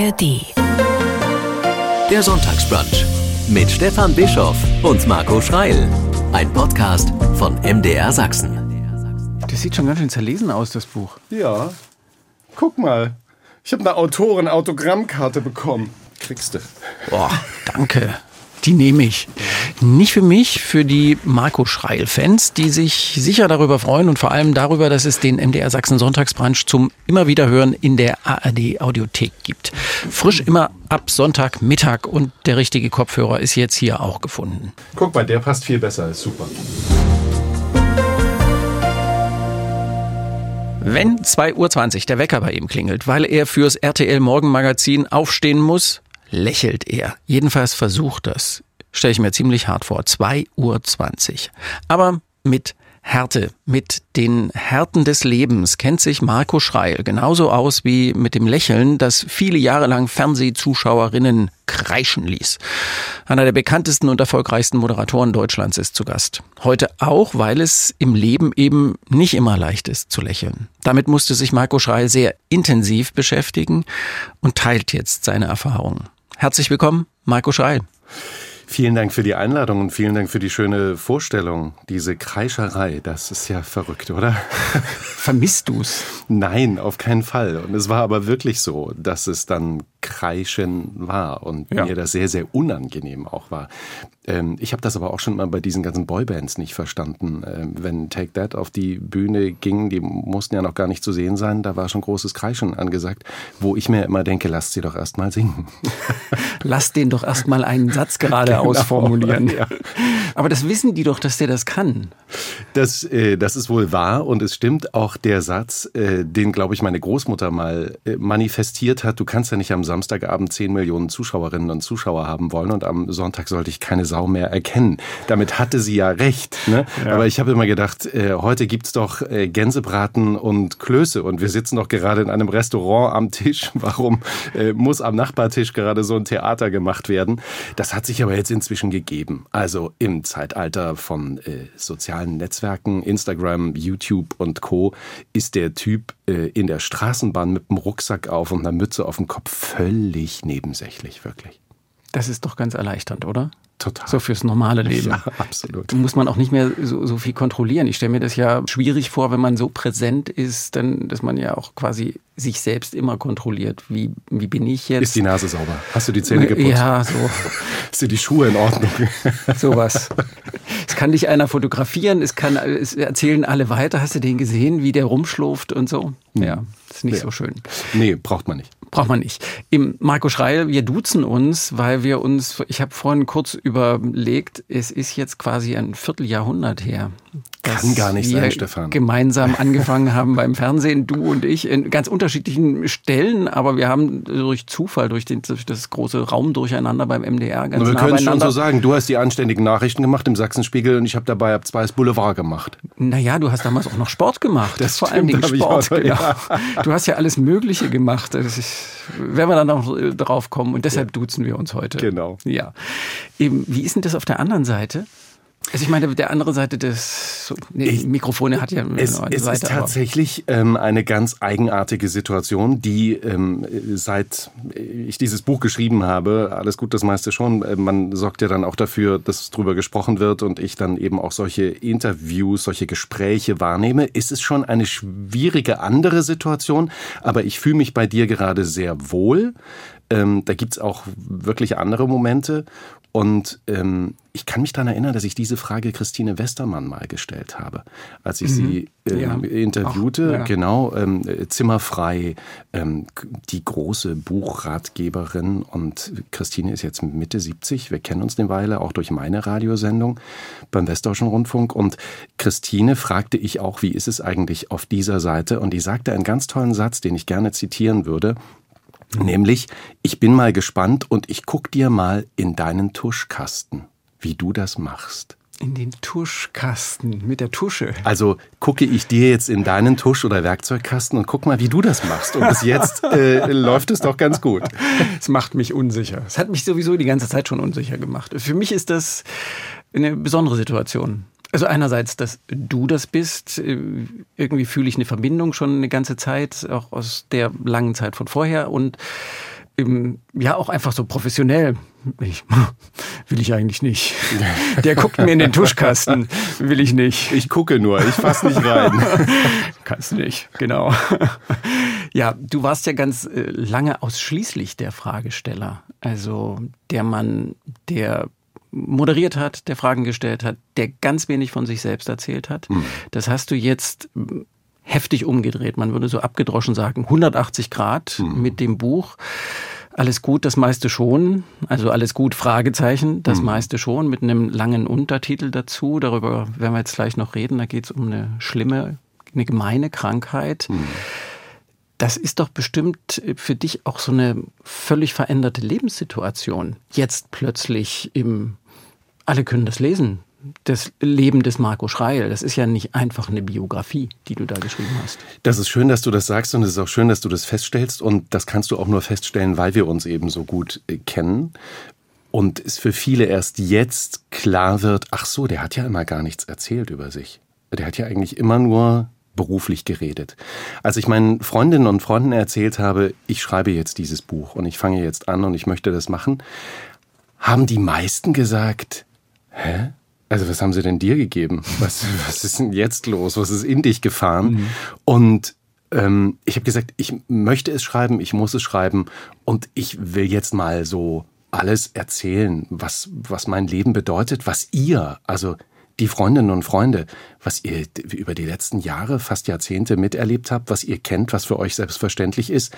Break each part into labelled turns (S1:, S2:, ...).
S1: ARD.
S2: Der Sonntagsbrunch mit Stefan Bischoff und Marco Schreil. Ein Podcast von MDR Sachsen.
S3: Das sieht schon ganz schön zerlesen aus, das Buch.
S4: Ja. Guck mal. Ich habe eine Autoren-Autogrammkarte bekommen. Kriegst du.
S3: Boah, danke. Die nehme ich. Nicht für mich, für die Marco Schreil-Fans, die sich sicher darüber freuen und vor allem darüber, dass es den MDR Sachsen Sonntagsbrunch zum immer wieder hören in der ARD Audiothek gibt. Frisch immer ab Sonntagmittag und der richtige Kopfhörer ist jetzt hier auch gefunden.
S4: Guck mal, der passt viel besser. Ist super.
S3: Wenn 2.20 Uhr der Wecker bei ihm klingelt, weil er fürs RTL Morgenmagazin aufstehen muss, lächelt er. Jedenfalls versucht das. Stelle ich mir ziemlich hart vor. 2.20 Uhr. Aber mit Härte, mit den Härten des Lebens kennt sich Marco Schreil genauso aus wie mit dem Lächeln, das viele Jahre lang Fernsehzuschauerinnen kreischen ließ. Einer der bekanntesten und erfolgreichsten Moderatoren Deutschlands ist zu Gast. Heute auch, weil es im Leben eben nicht immer leicht ist zu lächeln. Damit musste sich Marco Schreil sehr intensiv beschäftigen und teilt jetzt seine Erfahrungen. Herzlich willkommen, Marco Schreil.
S4: Vielen Dank für die Einladung und vielen Dank für die schöne Vorstellung. Diese Kreischerei, das ist ja verrückt, oder?
S3: Vermisst du's?
S4: Nein, auf keinen Fall. Und es war aber wirklich so, dass es dann Kreischen war und ja. mir das sehr, sehr unangenehm auch war. Ähm, ich habe das aber auch schon mal bei diesen ganzen Boybands nicht verstanden. Ähm, wenn Take That auf die Bühne ging, die mussten ja noch gar nicht zu sehen sein, da war schon großes Kreischen angesagt, wo ich mir immer denke, lasst sie doch erst mal singen.
S3: Lasst den doch erst mal einen Satz gerade genau, ausformulieren. Ja. Aber das wissen die doch, dass der das kann.
S4: Das, äh, das ist wohl wahr und es stimmt auch der Satz, äh, den, glaube ich, meine Großmutter mal äh, manifestiert hat. Du kannst ja nicht am Samstagabend 10 Millionen Zuschauerinnen und Zuschauer haben wollen und am Sonntag sollte ich keine Sau mehr erkennen. Damit hatte sie ja recht. Ne? Ja. Aber ich habe immer gedacht, äh, heute gibt's doch äh, Gänsebraten und Klöße und wir sitzen doch gerade in einem Restaurant am Tisch. Warum äh, muss am Nachbartisch gerade so ein Theater gemacht werden? Das hat sich aber jetzt inzwischen gegeben. Also im Zeitalter von äh, sozialen Netzwerken, Instagram, YouTube und Co. ist der Typ äh, in der Straßenbahn mit dem Rucksack auf und einer Mütze auf dem Kopf völlig nebensächlich, wirklich.
S3: Das ist doch ganz erleichternd, oder?
S4: Total.
S3: So fürs normale Leben.
S4: Ja, absolut.
S3: Muss man auch nicht mehr so, so viel kontrollieren. Ich stelle mir das ja schwierig vor, wenn man so präsent ist, dann, dass man ja auch quasi sich selbst immer kontrolliert. Wie, wie bin ich jetzt?
S4: Ist die Nase sauber? Hast du die Zähne geputzt?
S3: Ja, so.
S4: Sind die Schuhe in Ordnung?
S3: Sowas. Es kann dich einer fotografieren, es kann, es erzählen alle weiter. Hast du den gesehen, wie der rumschlurft und so? Ja, ist nicht
S4: ja.
S3: so schön.
S4: Nee, braucht man nicht
S3: braucht man nicht. Im Marco Schreil, wir duzen uns, weil wir uns, ich habe vorhin kurz überlegt, es ist jetzt quasi ein Vierteljahrhundert her.
S4: Kann gar nicht sein, Stefan.
S3: Gemeinsam angefangen haben beim Fernsehen, du und ich, in ganz unterschiedlichen Stellen, aber wir haben durch Zufall, durch, den, durch das große Raumdurcheinander beim MDR ganz
S4: Wir
S3: nah
S4: können es schon so sagen, du hast die anständigen Nachrichten gemacht im Sachsenspiegel und ich habe dabei ab zwei Boulevard gemacht.
S3: Naja, du hast damals auch noch Sport gemacht. Das vor allen Dingen Sport. Auch, genau. ja. Du hast ja alles Mögliche gemacht. Ist, werden wir dann noch drauf kommen und deshalb ja. duzen wir uns heute.
S4: Genau.
S3: Ja. Eben, wie ist denn das auf der anderen Seite? Also ich meine, der andere Seite des nee, ich, Mikrofone hat ja
S4: es, eine es Seite. Es ist tatsächlich ähm, eine ganz eigenartige Situation, die ähm, seit ich dieses Buch geschrieben habe, alles gut, das meiste schon, äh, man sorgt ja dann auch dafür, dass drüber gesprochen wird und ich dann eben auch solche Interviews, solche Gespräche wahrnehme, ist es schon eine schwierige andere Situation, aber ich fühle mich bei dir gerade sehr wohl. Ähm, da gibt's auch wirklich andere Momente. Und ähm, ich kann mich daran erinnern, dass ich diese Frage Christine Westermann mal gestellt habe, als ich mhm. sie ähm, ja. interviewte. Ach, ja. Genau, ähm, Zimmerfrei, ähm, die große Buchratgeberin. Und Christine ist jetzt Mitte 70. Wir kennen uns eine Weile, auch durch meine Radiosendung beim Westdeutschen Rundfunk. Und Christine fragte ich auch, wie ist es eigentlich auf dieser Seite? Und die sagte einen ganz tollen Satz, den ich gerne zitieren würde. Nämlich, ich bin mal gespannt und ich guck dir mal in deinen Tuschkasten, wie du das machst.
S3: In den Tuschkasten mit der Tusche.
S4: Also gucke ich dir jetzt in deinen Tusch- oder Werkzeugkasten und guck mal, wie du das machst. Und bis jetzt äh, läuft es doch ganz gut.
S3: Es macht mich unsicher. Es hat mich sowieso die ganze Zeit schon unsicher gemacht. Für mich ist das eine besondere Situation. Also einerseits, dass du das bist, irgendwie fühle ich eine Verbindung schon eine ganze Zeit, auch aus der langen Zeit von vorher und ja auch einfach so professionell. Ich, will ich eigentlich nicht. Der guckt mir in den Tuschkasten. Will ich nicht.
S4: Ich gucke nur, ich fass nicht rein.
S3: Kannst nicht, genau. Ja, du warst ja ganz äh, lange ausschließlich der Fragesteller. Also der Mann, der moderiert hat, der Fragen gestellt hat, der ganz wenig von sich selbst erzählt hat. Mhm. Das hast du jetzt heftig umgedreht. Man würde so abgedroschen sagen, 180 Grad mhm. mit dem Buch. Alles gut, das meiste schon. Also alles gut, Fragezeichen, das mhm. meiste schon, mit einem langen Untertitel dazu. Darüber werden wir jetzt gleich noch reden. Da geht es um eine schlimme, eine gemeine Krankheit. Mhm. Das ist doch bestimmt für dich auch so eine völlig veränderte Lebenssituation. Jetzt plötzlich im, alle können das lesen, das Leben des Marco Schreil. Das ist ja nicht einfach eine Biografie, die du da geschrieben hast.
S4: Das ist schön, dass du das sagst und es ist auch schön, dass du das feststellst. Und das kannst du auch nur feststellen, weil wir uns eben so gut äh, kennen. Und es für viele erst jetzt klar wird, ach so, der hat ja immer gar nichts erzählt über sich. Der hat ja eigentlich immer nur beruflich geredet. Als ich meinen Freundinnen und Freunden erzählt habe, ich schreibe jetzt dieses Buch und ich fange jetzt an und ich möchte das machen, haben die meisten gesagt, hä? Also was haben sie denn dir gegeben? Was, was ist denn jetzt los? Was ist in dich gefahren? Mhm. Und ähm, ich habe gesagt, ich möchte es schreiben, ich muss es schreiben und ich will jetzt mal so alles erzählen, was, was mein Leben bedeutet, was ihr, also die Freundinnen und Freunde, was ihr über die letzten Jahre, fast Jahrzehnte miterlebt habt, was ihr kennt, was für euch selbstverständlich ist.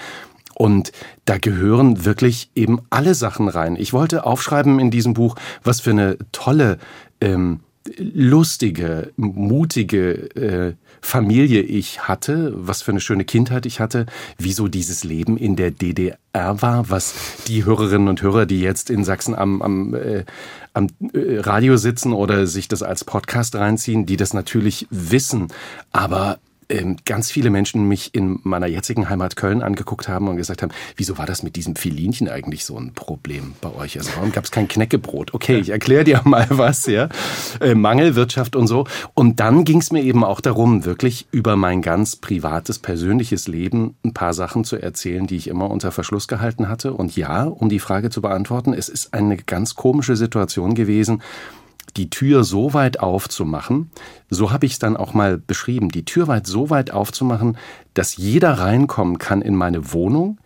S4: Und da gehören wirklich eben alle Sachen rein. Ich wollte aufschreiben in diesem Buch, was für eine tolle ähm, lustige, mutige äh, Familie ich hatte, was für eine schöne Kindheit ich hatte, wieso dieses Leben in der DDR war, was die Hörerinnen und Hörer, die jetzt in Sachsen am, am, äh, am äh, Radio sitzen oder sich das als Podcast reinziehen, die das natürlich wissen. Aber ganz viele Menschen mich in meiner jetzigen Heimat Köln angeguckt haben und gesagt haben, wieso war das mit diesem Filinchen eigentlich so ein Problem bei euch? Also warum gab es kein Knäckebrot? Okay, ich erkläre dir mal was, ja. Äh, Mangelwirtschaft und so. Und dann ging es mir eben auch darum, wirklich über mein ganz privates, persönliches Leben ein paar Sachen zu erzählen, die ich immer unter Verschluss gehalten hatte. Und ja, um die Frage zu beantworten, es ist eine ganz komische Situation gewesen, die Tür so weit aufzumachen, so habe ich es dann auch mal beschrieben, die Tür weit so weit aufzumachen, dass jeder reinkommen kann in meine Wohnung,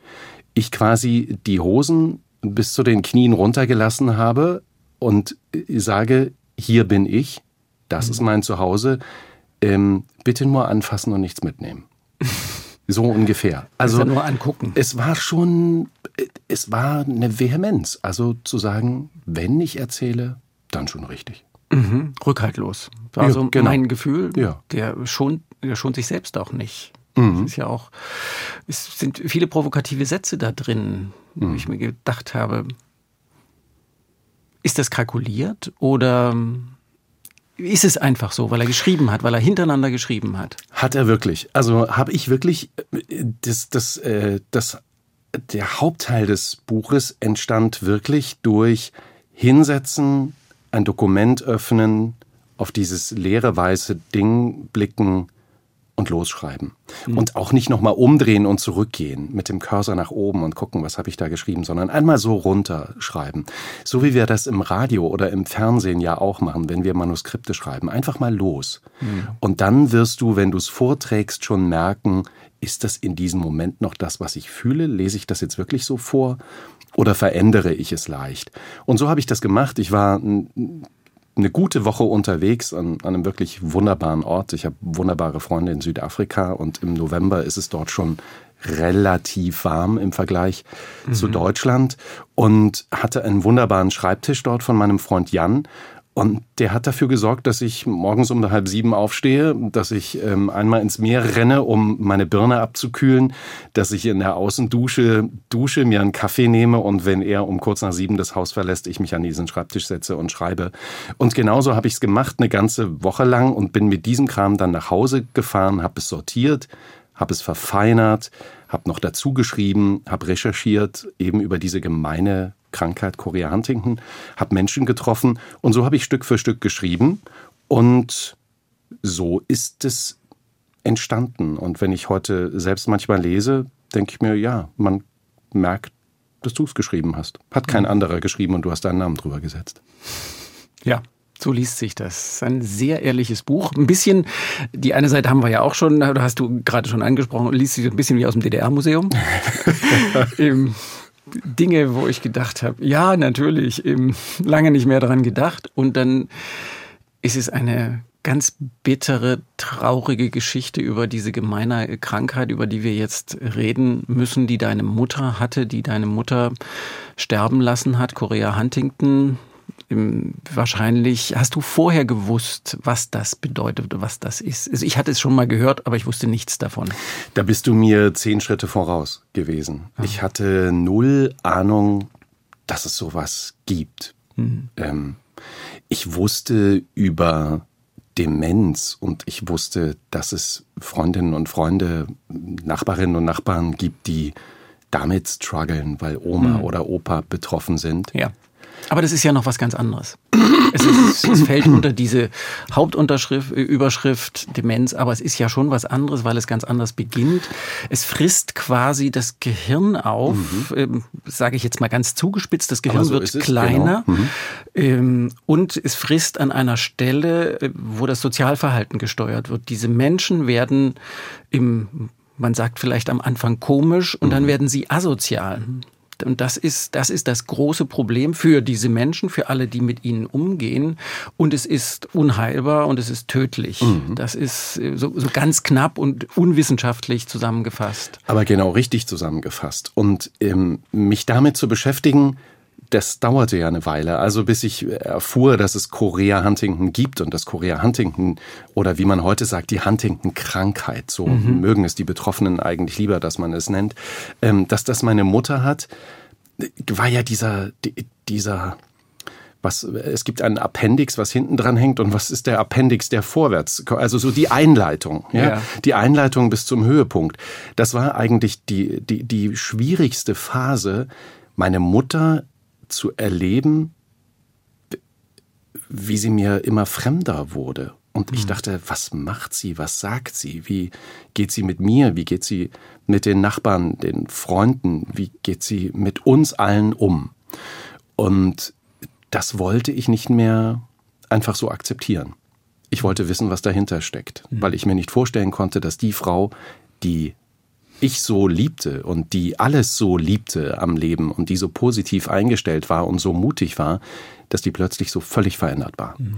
S4: ich quasi die Hosen bis zu den Knien runtergelassen habe und sage, hier bin ich, das ist mein Zuhause, ähm, bitte nur anfassen und nichts mitnehmen. So ungefähr.
S3: Also nur angucken.
S4: Es war schon, es war eine Vehemenz. Also zu sagen, wenn ich erzähle, dann schon richtig.
S3: Mhm. Rückhaltlos. War ja, genau. mein Gefühl. Ja. Der schont, der schont sich selbst auch nicht. Mhm. Es ist ja auch, es sind viele provokative Sätze da drin, mhm. wo ich mir gedacht habe, ist das kalkuliert oder ist es einfach so, weil er geschrieben hat, weil er hintereinander geschrieben hat?
S4: Hat er wirklich. Also habe ich wirklich das, das, äh, das, der Hauptteil des Buches entstand wirklich durch Hinsetzen, ein Dokument öffnen, auf dieses leere weiße Ding blicken und losschreiben. Mhm. Und auch nicht nochmal umdrehen und zurückgehen mit dem Cursor nach oben und gucken, was habe ich da geschrieben, sondern einmal so runterschreiben. So wie wir das im Radio oder im Fernsehen ja auch machen, wenn wir Manuskripte schreiben. Einfach mal los. Mhm. Und dann wirst du, wenn du es vorträgst, schon merken, ist das in diesem Moment noch das, was ich fühle? Lese ich das jetzt wirklich so vor? Oder verändere ich es leicht? Und so habe ich das gemacht. Ich war eine gute Woche unterwegs an, an einem wirklich wunderbaren Ort. Ich habe wunderbare Freunde in Südafrika und im November ist es dort schon relativ warm im Vergleich mhm. zu Deutschland und hatte einen wunderbaren Schreibtisch dort von meinem Freund Jan und der hat dafür gesorgt, dass ich morgens um halb sieben aufstehe, dass ich ähm, einmal ins Meer renne, um meine Birne abzukühlen, dass ich in der Außendusche dusche, mir einen Kaffee nehme und wenn er um kurz nach sieben das Haus verlässt, ich mich an diesen Schreibtisch setze und schreibe. Und genauso habe ich es gemacht, eine ganze Woche lang und bin mit diesem Kram dann nach Hause gefahren, habe es sortiert, habe es verfeinert, habe noch dazu geschrieben, habe recherchiert, eben über diese gemeine Krankheit Korea Huntington, habe Menschen getroffen und so habe ich Stück für Stück geschrieben und so ist es entstanden. Und wenn ich heute selbst manchmal lese, denke ich mir, ja, man merkt dass du es geschrieben hast. Hat kein anderer geschrieben und du hast deinen Namen drüber gesetzt.
S3: Ja, so liest sich das. Ein sehr ehrliches Buch. Ein bisschen, die eine Seite haben wir ja auch schon, da hast du gerade schon angesprochen, liest sich ein bisschen wie aus dem DDR-Museum. Dinge, wo ich gedacht habe, ja, natürlich, eben lange nicht mehr daran gedacht. Und dann ist es eine ganz bittere, traurige Geschichte über diese gemeine Krankheit, über die wir jetzt reden müssen, die deine Mutter hatte, die deine Mutter sterben lassen hat, Korea Huntington. Wahrscheinlich hast du vorher gewusst, was das bedeutet oder was das ist. Also ich hatte es schon mal gehört, aber ich wusste nichts davon.
S4: Da bist du mir zehn Schritte voraus gewesen. Ah. Ich hatte null Ahnung, dass es sowas gibt. Mhm. Ähm, ich wusste über Demenz und ich wusste, dass es Freundinnen und Freunde, Nachbarinnen und Nachbarn gibt, die damit strugglen, weil Oma mhm. oder Opa betroffen sind.
S3: Ja. Aber das ist ja noch was ganz anderes. Es, ist, es fällt unter diese Hauptunterschrift, Überschrift Demenz, aber es ist ja schon was anderes, weil es ganz anders beginnt. Es frisst quasi das Gehirn auf, mhm. ähm, sage ich jetzt mal ganz zugespitzt, das Gehirn so wird kleiner genau. mhm. ähm, und es frisst an einer Stelle, äh, wo das Sozialverhalten gesteuert wird. Diese Menschen werden im man sagt vielleicht am Anfang komisch und dann mhm. werden sie asozial. Und das ist, das ist das große Problem für diese Menschen, für alle, die mit ihnen umgehen. Und es ist unheilbar und es ist tödlich. Mhm. Das ist äh, so, so ganz knapp und unwissenschaftlich zusammengefasst.
S4: Aber genau richtig zusammengefasst. Und ähm, mich damit zu beschäftigen, das dauerte ja eine Weile. Also bis ich erfuhr, dass es Korea Huntington gibt und dass Korea Huntington oder wie man heute sagt, die Huntington-Krankheit, so mhm. mögen es die Betroffenen eigentlich lieber, dass man es nennt, ähm, dass das meine Mutter hat, war ja dieser, dieser, was, es gibt einen Appendix, was hinten dran hängt und was ist der Appendix, der vorwärts, also so die Einleitung, ja, ja. die Einleitung bis zum Höhepunkt. Das war eigentlich die, die, die schwierigste Phase. Meine Mutter zu erleben, wie sie mir immer fremder wurde. Und ich mhm. dachte, was macht sie, was sagt sie, wie geht sie mit mir, wie geht sie mit den Nachbarn, den Freunden, wie geht sie mit uns allen um. Und das wollte ich nicht mehr einfach so akzeptieren. Ich wollte wissen, was dahinter steckt, mhm. weil ich mir nicht vorstellen konnte, dass die Frau, die ich so liebte und die alles so liebte am Leben und die so positiv eingestellt war und so mutig war, dass die plötzlich so völlig verändert war. Mhm.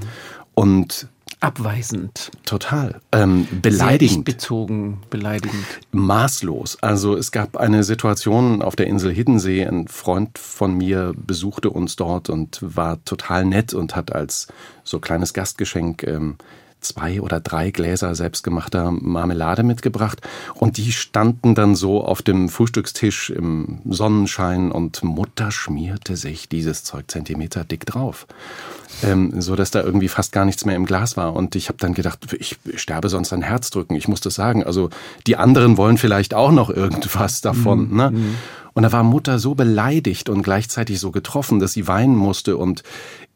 S4: Und
S3: Abweisend.
S4: Total. Ähm, beleidigend.
S3: bezogen, beleidigend.
S4: Maßlos. Also es gab eine Situation auf der Insel Hiddensee. Ein Freund von mir besuchte uns dort und war total nett und hat als so kleines Gastgeschenk ähm, zwei oder drei Gläser selbstgemachter Marmelade mitgebracht und die standen dann so auf dem Frühstückstisch im Sonnenschein und Mutter schmierte sich dieses Zeug Zentimeter dick drauf. Ähm, so dass da irgendwie fast gar nichts mehr im Glas war. Und ich habe dann gedacht, ich sterbe sonst an Herzdrücken. Ich muss das sagen. Also die anderen wollen vielleicht auch noch irgendwas davon. Mhm. Ne? Mhm. Und da war Mutter so beleidigt und gleichzeitig so getroffen, dass sie weinen musste. Und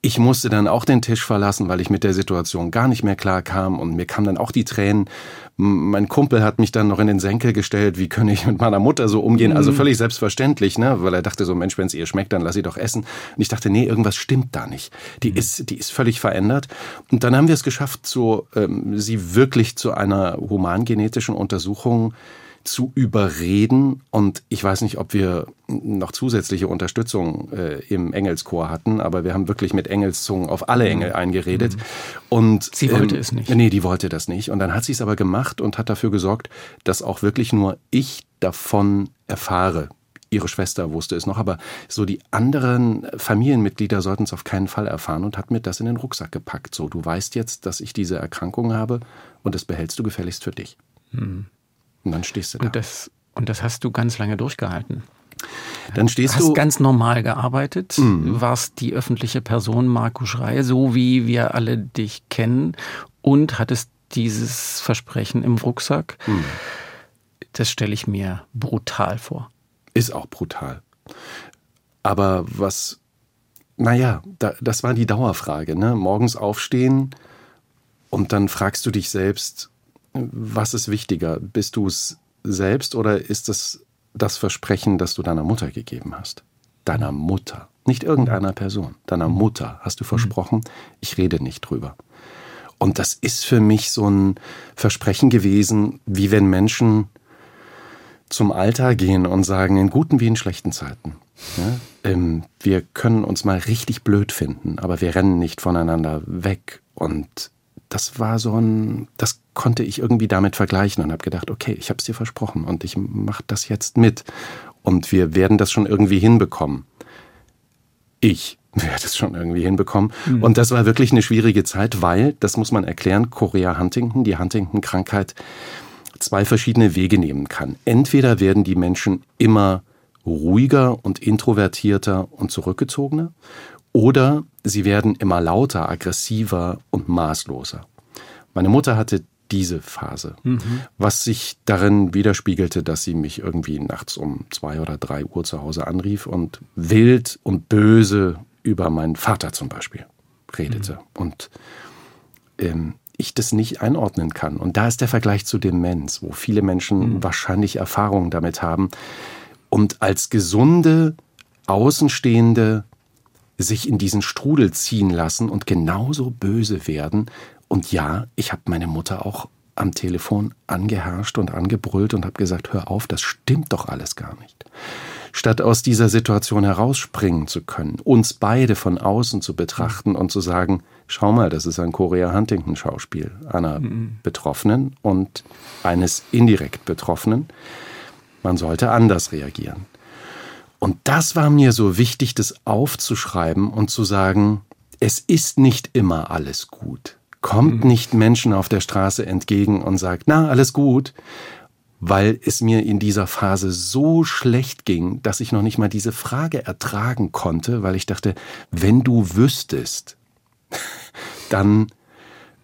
S4: ich musste dann auch den Tisch verlassen, weil ich mit der Situation gar nicht mehr klar kam und mir kamen dann auch die Tränen. Mein Kumpel hat mich dann noch in den Senkel gestellt, wie kann ich mit meiner Mutter so umgehen? Also mhm. völlig selbstverständlich, ne? weil er dachte so, Mensch, wenn es ihr schmeckt, dann lass sie doch essen. Und ich dachte, nee, irgendwas stimmt da nicht. Die mhm. ist, die ist völlig verändert. Und dann haben wir es geschafft, so ähm, sie wirklich zu einer humangenetischen Untersuchung zu überreden. Und ich weiß nicht, ob wir noch zusätzliche Unterstützung äh, im Engelschor hatten, aber wir haben wirklich mit Engelszungen auf alle Engel mhm. eingeredet. Mhm. Und
S3: sie wollte ähm, es nicht.
S4: Nee, die wollte das nicht. Und dann hat sie es aber gemacht und hat dafür gesorgt, dass auch wirklich nur ich davon erfahre. Ihre Schwester wusste es noch, aber so die anderen Familienmitglieder sollten es auf keinen Fall erfahren und hat mir das in den Rucksack gepackt. So, du weißt jetzt, dass ich diese Erkrankung habe und das behältst du gefälligst für dich. Mhm. Und dann stehst du da.
S3: Und das, und das hast du ganz lange durchgehalten.
S4: Dann stehst
S3: hast
S4: du.
S3: ganz normal gearbeitet, mhm. warst die öffentliche Person Marco Schrei, so wie wir alle dich kennen, und hattest dieses Versprechen im Rucksack. Mhm. Das stelle ich mir brutal vor.
S4: Ist auch brutal. Aber was, naja, da, das war die Dauerfrage. Ne? Morgens aufstehen und dann fragst du dich selbst, was ist wichtiger? Bist du es selbst oder ist es das Versprechen, das du deiner Mutter gegeben hast? deiner Mutter, nicht irgendeiner Person, deiner Mutter hast du versprochen, ich rede nicht drüber. Und das ist für mich so ein Versprechen gewesen, wie wenn Menschen zum Altar gehen und sagen, in guten wie in schlechten Zeiten. Ja, ähm, wir können uns mal richtig blöd finden, aber wir rennen nicht voneinander weg. Und das war so ein, das konnte ich irgendwie damit vergleichen und habe gedacht, okay, ich habe es dir versprochen und ich mache das jetzt mit und wir werden das schon irgendwie hinbekommen. Ich werde es schon irgendwie hinbekommen. Mhm. Und das war wirklich eine schwierige Zeit, weil, das muss man erklären, Korea Huntington, die Huntington-Krankheit, zwei verschiedene Wege nehmen kann. Entweder werden die Menschen immer ruhiger und introvertierter und zurückgezogener, oder sie werden immer lauter, aggressiver und maßloser. Meine Mutter hatte diese Phase, mhm. was sich darin widerspiegelte, dass sie mich irgendwie nachts um zwei oder drei Uhr zu Hause anrief und wild und böse über meinen Vater zum Beispiel redete. Mhm. Und ähm, ich das nicht einordnen kann. Und da ist der Vergleich zu Demenz, wo viele Menschen mhm. wahrscheinlich Erfahrungen damit haben und als gesunde, Außenstehende sich in diesen Strudel ziehen lassen und genauso böse werden. Und ja, ich habe meine Mutter auch am Telefon angeherrscht und angebrüllt und habe gesagt, hör auf, das stimmt doch alles gar nicht. Statt aus dieser Situation herausspringen zu können, uns beide von außen zu betrachten und zu sagen, schau mal, das ist ein Korea Huntington Schauspiel einer mhm. Betroffenen und eines indirekt Betroffenen. Man sollte anders reagieren. Und das war mir so wichtig, das aufzuschreiben und zu sagen, es ist nicht immer alles gut. Kommt mhm. nicht Menschen auf der Straße entgegen und sagt, na, alles gut, weil es mir in dieser Phase so schlecht ging, dass ich noch nicht mal diese Frage ertragen konnte, weil ich dachte, wenn du wüsstest, dann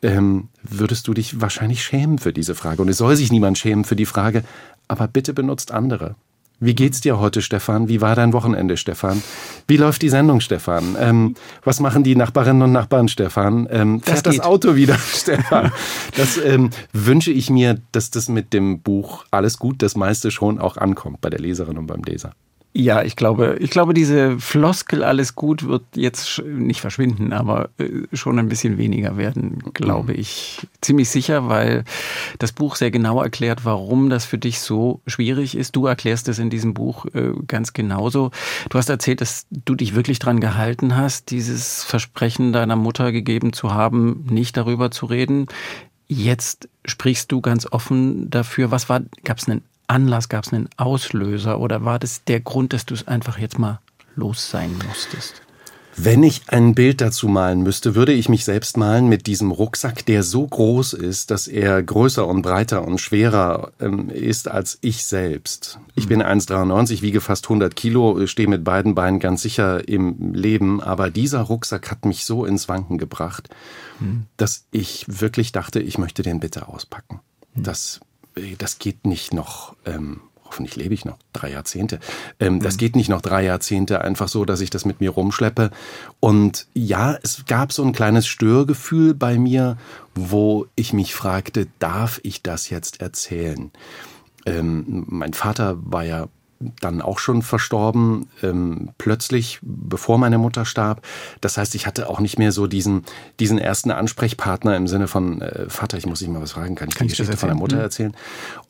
S4: ähm, würdest du dich wahrscheinlich schämen für diese Frage. Und es soll sich niemand schämen für die Frage, aber bitte benutzt andere. Wie geht's dir heute, Stefan? Wie war dein Wochenende, Stefan? Wie läuft die Sendung, Stefan? Ähm, was machen die Nachbarinnen und Nachbarn, Stefan? Ähm, fährt das, das, Auto wieder, Stefan? Das ähm, wünsche ich mir, dass das mit dem Buch alles gut, das meiste schon auch ankommt bei der Leserin und beim Leser.
S3: Ja, ich glaube, ich glaube, diese Floskel alles gut wird jetzt nicht verschwinden, aber äh, schon ein bisschen weniger werden, glaube mhm. ich. Ziemlich sicher, weil das Buch sehr genau erklärt, warum das für dich so schwierig ist. Du erklärst es in diesem Buch äh, ganz genauso. Du hast erzählt, dass du dich wirklich dran gehalten hast, dieses Versprechen deiner Mutter gegeben zu haben, nicht darüber zu reden. Jetzt sprichst du ganz offen dafür. Was war, gab es einen Anlass, gab es einen Auslöser oder war das der Grund, dass du es einfach jetzt mal los sein musstest?
S4: Wenn ich ein Bild dazu malen müsste, würde ich mich selbst malen mit diesem Rucksack, der so groß ist, dass er größer und breiter und schwerer ähm, ist als ich selbst. Ich bin 1,93, wiege fast 100 Kilo, stehe mit beiden Beinen ganz sicher im Leben, aber dieser Rucksack hat mich so ins Wanken gebracht, hm. dass ich wirklich dachte, ich möchte den bitte auspacken. Hm. Das das geht nicht noch, ähm, hoffentlich lebe ich noch drei Jahrzehnte. Ähm, mhm. Das geht nicht noch drei Jahrzehnte einfach so, dass ich das mit mir rumschleppe. Und ja, es gab so ein kleines Störgefühl bei mir, wo ich mich fragte, darf ich das jetzt erzählen? Ähm, mein Vater war ja dann auch schon verstorben, ähm, plötzlich, bevor meine Mutter starb. Das heißt, ich hatte auch nicht mehr so diesen, diesen ersten Ansprechpartner im Sinne von, äh, Vater, ich muss dich mal was fragen, kann ich kann die ich Geschichte von der Mutter mhm. erzählen?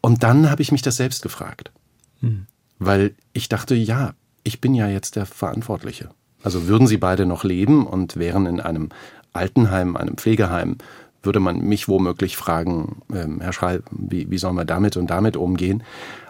S4: Und dann habe ich mich das selbst gefragt. Mhm. Weil ich dachte, ja, ich bin ja jetzt der Verantwortliche. Also würden sie beide noch leben und wären in einem Altenheim, einem Pflegeheim, würde man mich womöglich fragen, ähm, Herr Schreil, wie, wie sollen wir damit und damit umgehen?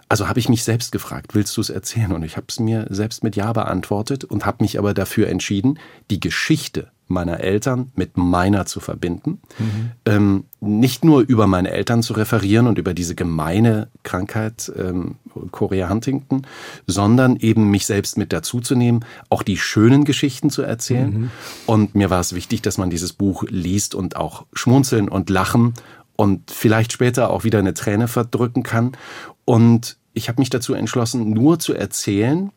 S4: Also habe ich mich selbst gefragt, willst du es erzählen? Und ich habe es mir selbst mit Ja beantwortet und habe mich aber dafür entschieden, die Geschichte meiner Eltern mit meiner zu verbinden. Mhm. Ähm, nicht nur über meine Eltern zu referieren und über diese gemeine Krankheit ähm, Korea Huntington, sondern eben mich selbst mit dazuzunehmen, auch die schönen Geschichten zu erzählen. Mhm. Und mir war es wichtig, dass man dieses Buch liest und auch schmunzeln und lachen und vielleicht später auch wieder eine Träne verdrücken kann. Und ich habe mich dazu entschlossen, nur zu erzählen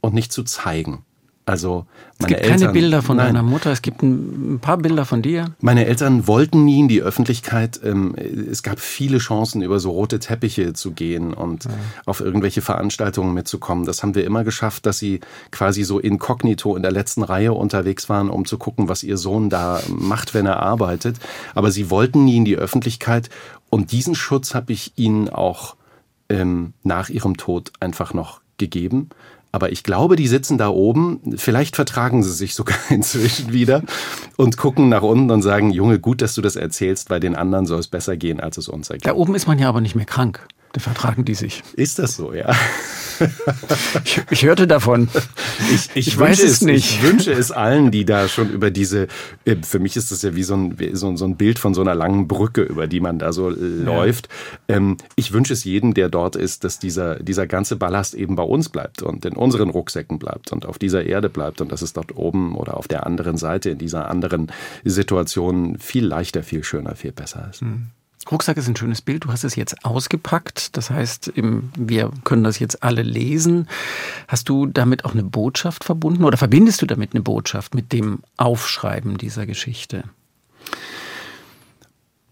S4: und nicht zu zeigen. Also
S3: es gibt
S4: Eltern,
S3: keine Bilder von nein. deiner Mutter, es gibt ein, paar Bilder von dir.
S4: Meine Eltern wollten nie in die Öffentlichkeit. Ähm, es gab viele Chancen, über so rote Teppiche zu gehen und ja. auf irgendwelche Veranstaltungen mitzukommen. Das haben wir immer geschafft, dass sie quasi so inkognito in der letzten Reihe unterwegs waren, um zu gucken, was ihr Sohn da macht, wenn er arbeitet. Aber sie wollten nie in die Öffentlichkeit und diesen Schutz habe ich ihnen auch ähm, nach ihrem Tod einfach noch gegeben. Aber ich glaube, die sitzen da oben, vielleicht vertragen sie sich sogar inzwischen wieder und gucken nach unten und sagen, Junge, gut, dass du das erzählst, weil den anderen soll es besser gehen, als es uns ergeht.
S3: Da oben ist man ja aber nicht mehr krank. Da vertragen die sich.
S4: Ist das so, ja?
S3: ich, ich, hörte davon.
S4: Ich, ich, ich weiß es nicht. Ich wünsche es allen, die da schon über diese, äh, für mich ist das ja wie so ein, so, so ein Bild von so einer langen Brücke, über die man da so ja. läuft. Ähm, ich wünsche es jedem, der dort ist, dass dieser, dieser ganze Ballast eben bei uns bleibt und in unseren Rucksäcken bleibt und auf dieser Erde bleibt und dass es dort oben oder auf der anderen Seite in dieser anderen Situation viel leichter, viel schöner, viel besser ist. Mhm.
S3: Rucksack ist ein schönes Bild. Du hast es jetzt ausgepackt. Das heißt, wir können das jetzt alle lesen. Hast du damit auch eine Botschaft verbunden oder verbindest du damit eine Botschaft mit dem Aufschreiben dieser Geschichte?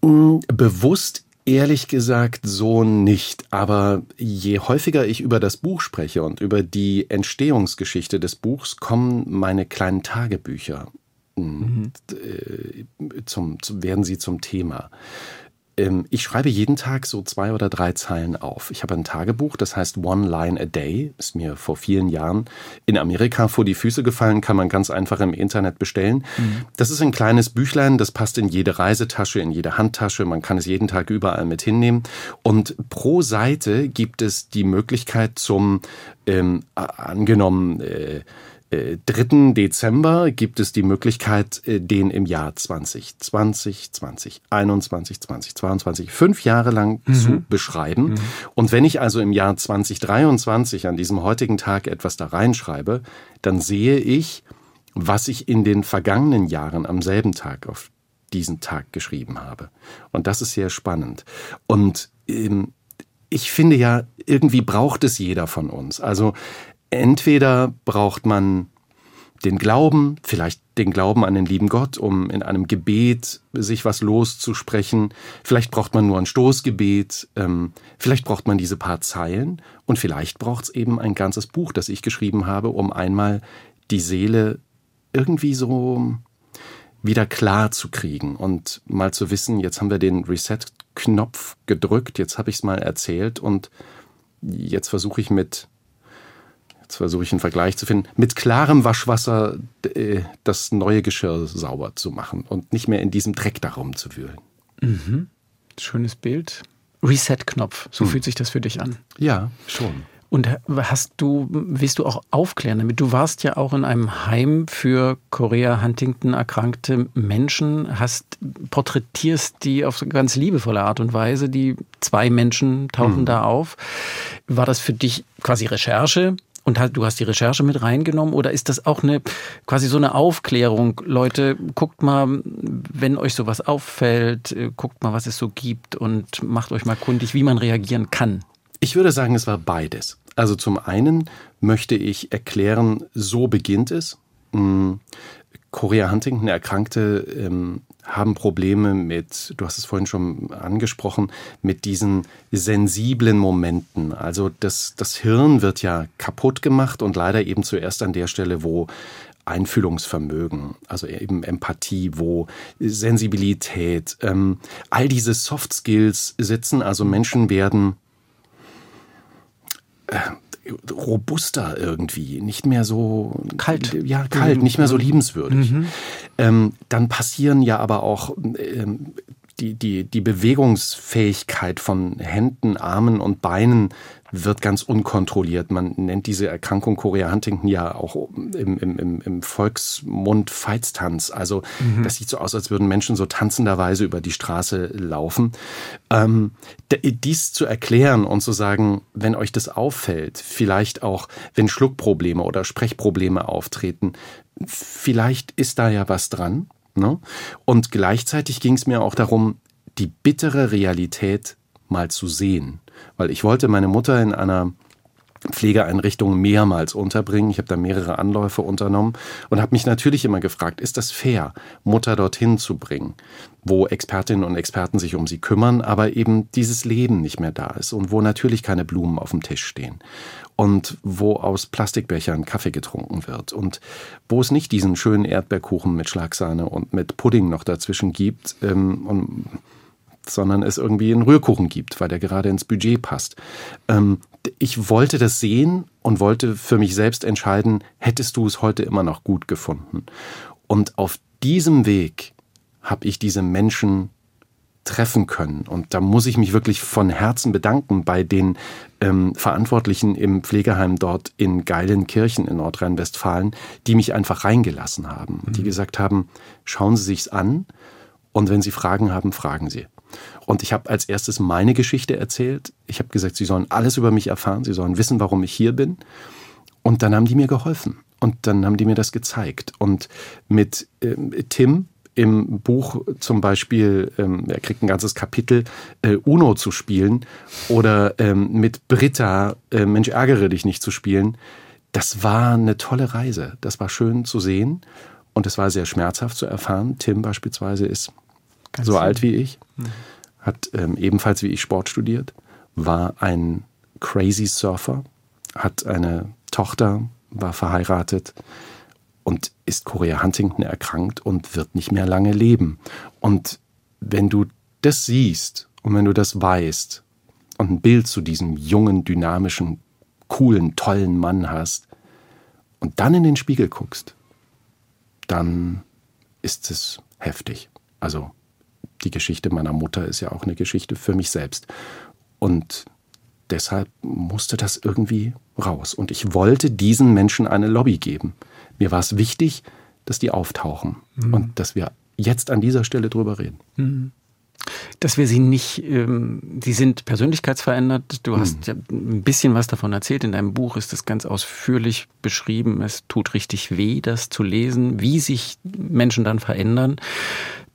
S4: Bewusst Ehrlich gesagt so nicht, aber je häufiger ich über das Buch spreche und über die Entstehungsgeschichte des Buchs, kommen meine kleinen Tagebücher mhm. Äh, zum, werden sie zum Thema. Ähm, ich schreibe jeden Tag so zwei oder drei Zeilen auf. Ich habe ein Tagebuch, das heißt One Line a Day, ist mir vor vielen Jahren in Amerika vor die Füße gefallen, kann man ganz einfach im Internet bestellen. Mhm. Das ist ein kleines Büchlein, das passt in jede Reisetasche, in jede Handtasche, man kann es jeden Tag überall mit hinnehmen. Und pro Seite gibt es die Möglichkeit zum, ähm, angenommen, äh, 3. Äh, Dezember gibt es die Möglichkeit, äh, den im Jahr 2020, 2021, 2022, fünf Jahre lang mhm. zu beschreiben. Mhm. Und wenn ich also im Jahr 2023 an diesem heutigen Tag etwas da reinschreibe, dann sehe ich, was ich in den vergangenen Jahren am selben Tag auf diesen Tag geschrieben habe. Und das ist sehr spannend. Und ähm, ich finde ja, irgendwie braucht es jeder von uns. Also entweder braucht man den Glauben, vielleicht den Glauben an den lieben Gott, um in einem Gebet sich was loszusprechen. Vielleicht braucht man nur ein Stoßgebet. Ähm, vielleicht braucht man diese paar Zeilen. Und vielleicht braucht es eben ein ganzes Buch, das ich geschrieben habe, um einmal die Seele irgendwie so wieder klar zu kriegen und mal zu wissen, jetzt haben wir den Reset-Knopf gedrückt, jetzt habe ich es mal erzählt und jetzt versuche ich mit jetzt versuche ich einen Vergleich zu finden, mit klarem Waschwasser äh, das neue Geschirr sauber zu machen und nicht mehr in diesem Dreck darum zu wühlen.
S3: Mhm. Schönes Bild. Reset-Knopf, so hm. fühlt sich das für dich an.
S4: Ja, schon.
S3: Und hast du, willst du auch aufklären damit? Du warst ja auch in einem Heim für Korea Huntington erkrankte Menschen, hast porträtierst die auf so ganz liebevolle Art und Weise. Die zwei Menschen tauchen hm. da auf. War das für dich quasi Recherche? Und du hast die Recherche mit reingenommen oder ist das auch eine quasi so eine Aufklärung? Leute, guckt mal, wenn euch sowas auffällt, äh, guckt mal, was es so gibt und macht euch mal kundig, wie man reagieren kann.
S4: Ich würde sagen, es war beides. Also zum einen möchte ich erklären, so beginnt es. Hm, Korea Huntington Erkrankte ähm, haben Probleme mit, du hast es vorhin schon angesprochen, mit diesen sensiblen Momenten. Also das, das Hirn wird ja kaputt gemacht und leider eben zuerst an der Stelle, wo Einfühlungsvermögen, also eben Empathie, wo Sensibilität, ähm, all diese Soft Skills sitzen. Also Menschen werden äh, robuster irgendwie, nicht mehr so
S3: kalt,
S4: ja kalt, nicht mehr so liebenswürdig. Mhm. Ähm, dann passieren ja aber auch ähm, die, die, die Bewegungsfähigkeit von Händen, Armen und Beinen wird ganz unkontrolliert. Man nennt diese Erkrankung Korea Huntington ja auch im, im, im Volksmund Feiztanz. Also mhm. das sieht so aus, als würden Menschen so tanzenderweise über die Straße laufen. Ähm, dies zu erklären und zu sagen, wenn euch das auffällt, vielleicht auch, wenn Schluckprobleme oder Sprechprobleme auftreten, vielleicht ist da ja was dran. Ne? Und gleichzeitig ging es mir auch darum, die bittere Realität mal zu sehen. Weil ich wollte meine Mutter in einer Pflegeeinrichtungen mehrmals unterbringen. Ich habe da mehrere Anläufe unternommen und habe mich natürlich immer gefragt, ist das fair, Mutter dorthin zu bringen, wo Expertinnen und Experten sich um sie kümmern, aber eben dieses Leben nicht mehr da ist und wo natürlich keine Blumen auf dem Tisch stehen und wo aus Plastikbechern Kaffee getrunken wird und wo es nicht diesen schönen Erdbeerkuchen mit Schlagsahne und mit Pudding noch dazwischen gibt ähm, und sondern es irgendwie einen Rührkuchen gibt, weil der gerade ins Budget passt. Ähm, ich wollte das sehen und wollte für mich selbst entscheiden, hättest du es heute immer noch gut gefunden. Und auf diesem Weg habe ich diese Menschen treffen können. Und da muss ich mich wirklich von Herzen bedanken bei den ähm, Verantwortlichen im Pflegeheim dort in Geilenkirchen in Nordrhein-Westfalen, die mich einfach reingelassen haben. Mhm. Die gesagt haben, schauen Sie sich's an und wenn Sie Fragen haben, fragen Sie. Und ich habe als erstes meine Geschichte erzählt. Ich habe gesagt, sie sollen alles über mich erfahren, sie sollen wissen, warum ich hier bin. Und dann haben die mir geholfen. Und dann haben die mir das gezeigt. Und mit äh, Tim im Buch zum Beispiel, ähm, er kriegt ein ganzes Kapitel, äh, Uno zu spielen oder ähm, mit Britta, äh, Mensch, ärgere dich nicht zu spielen. Das war eine tolle Reise. Das war schön zu sehen und es war sehr schmerzhaft zu erfahren. Tim beispielsweise ist Ganz so alt wie ich. Mhm hat ähm, ebenfalls wie ich Sport studiert, war ein crazy Surfer, hat eine Tochter, war verheiratet und ist Korea Huntington erkrankt und wird nicht mehr lange leben. Und wenn du das siehst und wenn du das weißt und ein Bild zu diesem jungen, dynamischen, coolen, tollen Mann hast und dann in den Spiegel guckst, dann ist es heftig. Also die Geschichte meiner Mutter ist ja auch eine Geschichte für mich selbst. Und deshalb musste das irgendwie raus. Und ich wollte diesen Menschen eine Lobby geben. Mir war es wichtig, dass die auftauchen mhm. und dass wir jetzt an dieser Stelle drüber reden. Mhm.
S3: Dass wir sie nicht, ähm, sie sind persönlichkeitsverändert. Du hast mhm. ja ein bisschen was davon erzählt. In deinem Buch ist das ganz ausführlich beschrieben. Es tut richtig weh, das zu lesen, wie sich Menschen dann verändern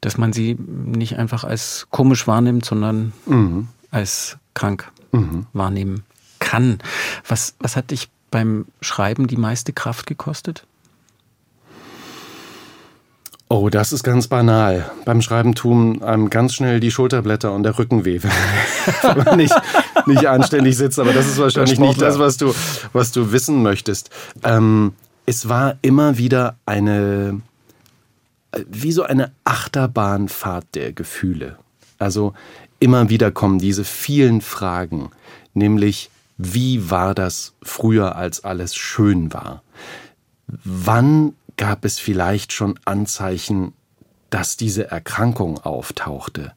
S3: dass man sie nicht einfach als komisch wahrnimmt, sondern mhm. als krank mhm. wahrnehmen kann. Was, was hat dich beim Schreiben die meiste Kraft gekostet?
S4: Oh, das ist ganz banal. Beim Schreiben tun einem ganz schnell die Schulterblätter und der Rücken weh, wenn man nicht, nicht anständig sitzt. Aber das ist wahrscheinlich nicht das, was du, was du wissen möchtest. Ähm, es war immer wieder eine wie so eine Achterbahnfahrt der Gefühle. Also immer wieder kommen diese vielen Fragen, nämlich wie war das früher, als alles schön war? Wann gab es vielleicht schon Anzeichen, dass diese Erkrankung auftauchte?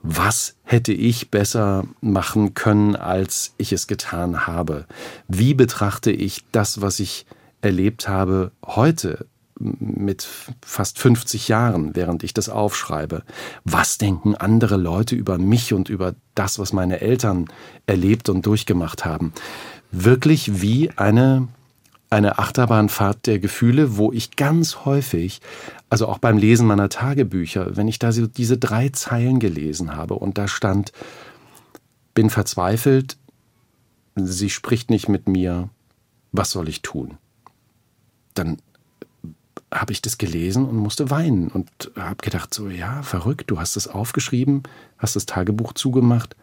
S4: Was hätte ich besser machen können, als ich es getan habe? Wie betrachte ich das, was ich erlebt habe, heute? mit fast 50 Jahren, während ich das aufschreibe. Was denken andere Leute über mich und über das, was meine Eltern erlebt und durchgemacht haben? Wirklich wie eine, eine Achterbahnfahrt der Gefühle, wo ich ganz häufig, also auch beim Lesen meiner Tagebücher, wenn ich da so diese drei Zeilen gelesen habe und da stand, bin verzweifelt, sie spricht nicht mit mir, was soll ich tun? Dann habe ich das gelesen und musste weinen und habe gedacht, so ja, verrückt, du hast es aufgeschrieben, hast das Tagebuch zugemacht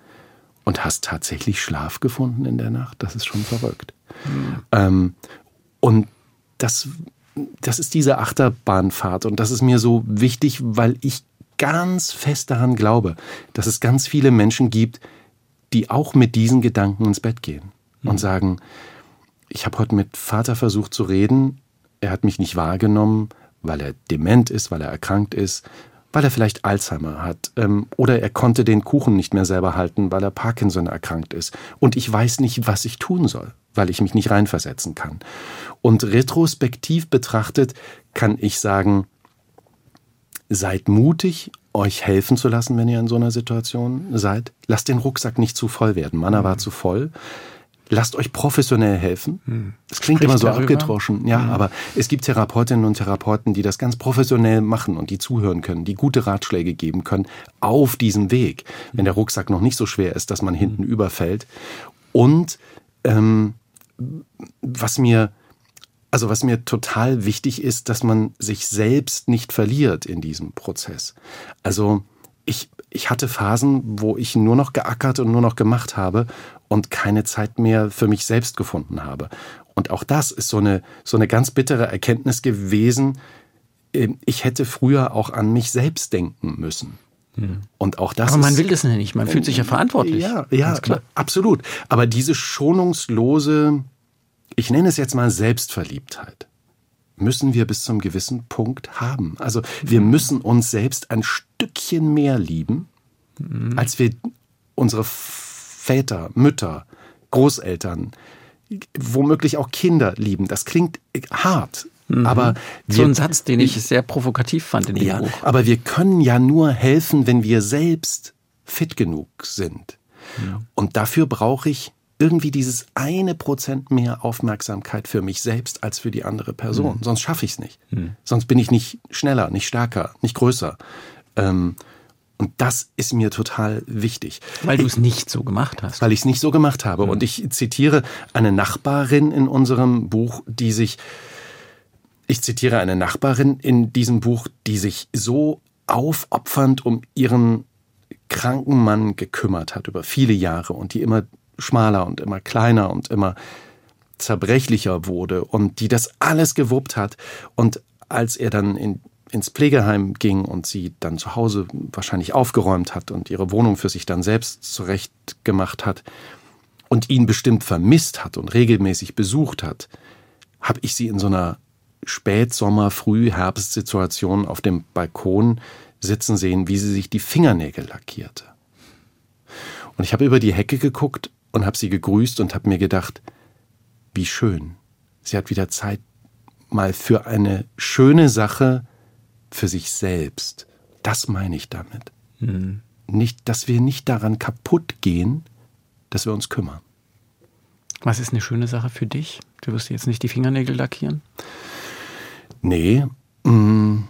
S4: und hast tatsächlich Schlaf gefunden in der Nacht. Das ist schon verrückt. Mhm. Ähm, und das, das ist diese Achterbahnfahrt. Und das ist mir so wichtig, weil ich ganz fest daran glaube, dass es ganz viele Menschen gibt, die auch mit diesen Gedanken ins Bett gehen mhm. und sagen, ich habe heute mit Vater versucht zu reden, er hat mich nicht wahrgenommen, weil er dement ist, weil er erkrankt ist, weil er vielleicht Alzheimer hat ähm, oder er konnte den Kuchen nicht mehr selber halten, weil er Parkinson erkrankt ist. Und ich weiß nicht, was ich tun soll, weil ich mich nicht reinversetzen kann. Und retrospektiv betrachtet kann ich sagen, seid mutig, euch helfen zu lassen, wenn ihr in so einer Situation seid. Lasst den Rucksack nicht zu voll werden. Manna war mhm. zu voll lasst euch professionell helfen. Hm. Das klingt Sprich immer so darüber. abgedroschen, ja, hm. aber es gibt Therapeutinnen und Therapeuten, die das ganz professionell machen und die zuhören können, die gute Ratschläge geben können auf diesem Weg, wenn der Rucksack noch nicht so schwer ist, dass man hinten hm. überfällt. Und ähm, was mir, also was mir total wichtig ist, dass man sich selbst nicht verliert in diesem Prozess. Also ich, ich hatte Phasen, wo ich nur noch geackert und nur noch gemacht habe und keine Zeit mehr für mich selbst gefunden habe. Und auch das ist so eine, so eine ganz bittere Erkenntnis gewesen. Ähm, ich hätte früher auch an mich selbst denken müssen. Hm. Und auch das.
S3: Aber man will das nicht. Man fühlt sich ja verantwortlich.
S4: Ja, ja, absolut. Aber diese schonungslose, ich nenne es jetzt mal Selbstverliebtheit, müssen wir bis zum gewissen Punkt haben. Also wir hm. müssen uns selbst ein Stückchen mehr lieben, mhm. als wir unsere Väter, Mütter, Großeltern, womöglich auch Kinder lieben. Das klingt hart. Mhm. Aber
S3: wir, so ein Satz, den ich sehr provokativ fand in dem
S4: ja,
S3: Buch.
S4: Aber wir können ja nur helfen, wenn wir selbst fit genug sind. Ja. Und dafür brauche ich irgendwie dieses eine Prozent mehr Aufmerksamkeit für mich selbst als für die andere Person. Mhm. Sonst schaffe ich es nicht. Mhm. Sonst bin ich nicht schneller, nicht stärker, nicht größer. Ähm, und das ist mir total wichtig.
S3: Weil du es nicht so gemacht hast.
S4: Weil ich es nicht so gemacht habe. Mhm. Und ich zitiere eine Nachbarin in unserem Buch, die sich, ich zitiere eine Nachbarin in diesem Buch, die sich so aufopfernd um ihren kranken Mann gekümmert hat über viele Jahre und die immer schmaler und immer kleiner und immer zerbrechlicher wurde und die das alles gewuppt hat. Und als er dann in ins Pflegeheim ging und sie dann zu Hause wahrscheinlich aufgeräumt hat und ihre Wohnung für sich dann selbst zurecht gemacht hat und ihn bestimmt vermisst hat und regelmäßig besucht hat, habe ich sie in so einer Spätsommer, Früh-Herbst-Situation auf dem Balkon sitzen sehen, wie sie sich die Fingernägel lackierte. Und ich habe über die Hecke geguckt und habe sie gegrüßt und habe mir gedacht, wie schön. Sie hat wieder Zeit, mal für eine schöne Sache für sich selbst. Das meine ich damit. Mhm. Nicht, dass wir nicht daran kaputt gehen, dass wir uns kümmern.
S3: Was ist eine schöne Sache für dich? Du wirst jetzt nicht die Fingernägel lackieren?
S4: Nee. Mh, mm,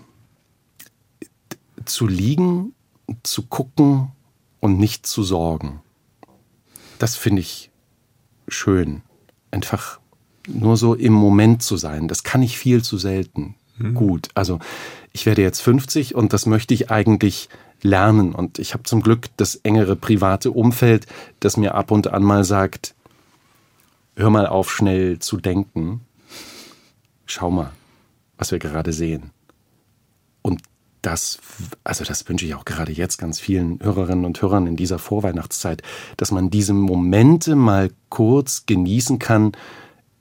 S4: zu liegen, zu gucken und nicht zu sorgen. Das finde ich schön. Einfach nur so im Moment zu sein. Das kann ich viel zu selten. Mhm. Gut. Also ich werde jetzt 50 und das möchte ich eigentlich lernen. Und ich habe zum Glück das engere private Umfeld, das mir ab und an mal sagt, hör mal auf, schnell zu denken. Schau mal, was wir gerade sehen. Und das, also das wünsche ich auch gerade jetzt ganz vielen Hörerinnen und Hörern in dieser Vorweihnachtszeit, dass man diese Momente mal kurz genießen kann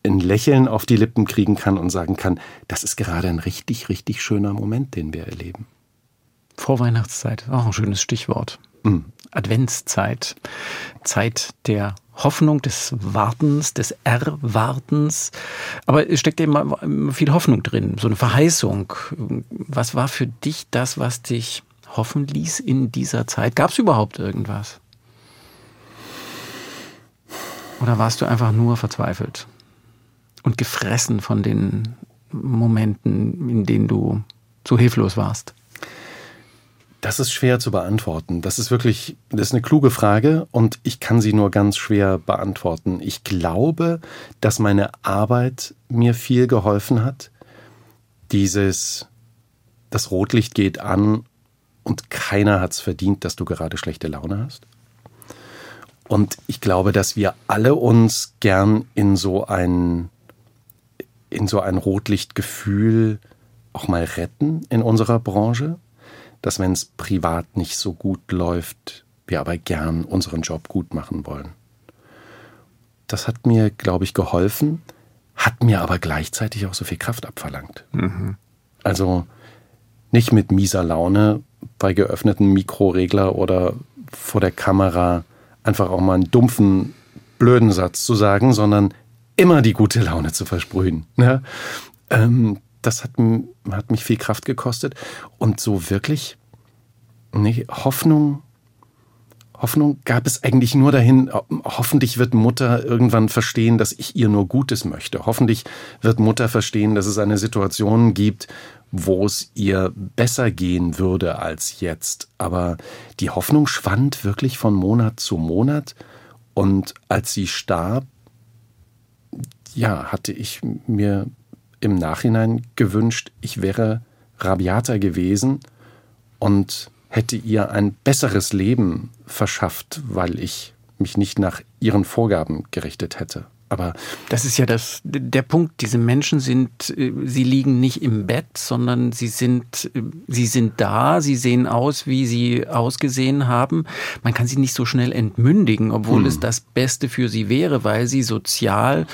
S4: ein Lächeln auf die Lippen kriegen kann und sagen kann, das ist gerade ein richtig, richtig schöner Moment, den wir erleben.
S3: Vorweihnachtszeit, auch ein schönes Stichwort. Mhm. Adventszeit, Zeit der Hoffnung, des Wartens, des Erwartens. Aber es steckt eben viel Hoffnung drin, so eine Verheißung. Was war für dich das, was dich hoffen ließ in dieser Zeit? Gab es überhaupt irgendwas? Oder warst du einfach nur verzweifelt? Und gefressen von den Momenten, in denen du so hilflos warst?
S4: Das ist schwer zu beantworten. Das ist wirklich, das ist eine kluge Frage und ich kann sie nur ganz schwer beantworten. Ich glaube, dass meine Arbeit mir viel geholfen hat. Dieses, das Rotlicht geht an und keiner hat es verdient, dass du gerade schlechte Laune hast. Und ich glaube, dass wir alle uns gern in so ein in so ein Rotlichtgefühl auch mal retten in unserer Branche, dass wenn es privat nicht so gut läuft, wir aber gern unseren Job gut machen wollen. Das hat mir, glaube ich, geholfen, hat mir aber gleichzeitig auch so viel Kraft abverlangt. Mhm. Also nicht mit mieser Laune bei geöffneten Mikroregler oder vor der Kamera einfach auch mal einen dumpfen, blöden Satz zu sagen, sondern immer die gute Laune zu versprühen. Ne? Ähm, das hat, hat mich viel Kraft gekostet. Und so wirklich, nee, Hoffnung, Hoffnung gab es eigentlich nur dahin, hoffentlich wird Mutter irgendwann verstehen, dass ich ihr nur Gutes möchte. Hoffentlich wird Mutter verstehen, dass es eine Situation gibt, wo es ihr besser gehen würde als jetzt. Aber die Hoffnung schwand wirklich von Monat zu Monat. Und als sie starb, ja, hatte ich mir im Nachhinein gewünscht, ich wäre rabiater gewesen und hätte ihr ein besseres Leben verschafft, weil ich mich nicht nach ihren Vorgaben gerichtet hätte. Aber
S3: das ist ja das, der Punkt. Diese Menschen sind, äh, sie liegen nicht im Bett, sondern sie sind, äh, sie sind da, sie sehen aus, wie sie ausgesehen haben. Man kann sie nicht so schnell entmündigen, obwohl hm. es das Beste für sie wäre, weil sie sozial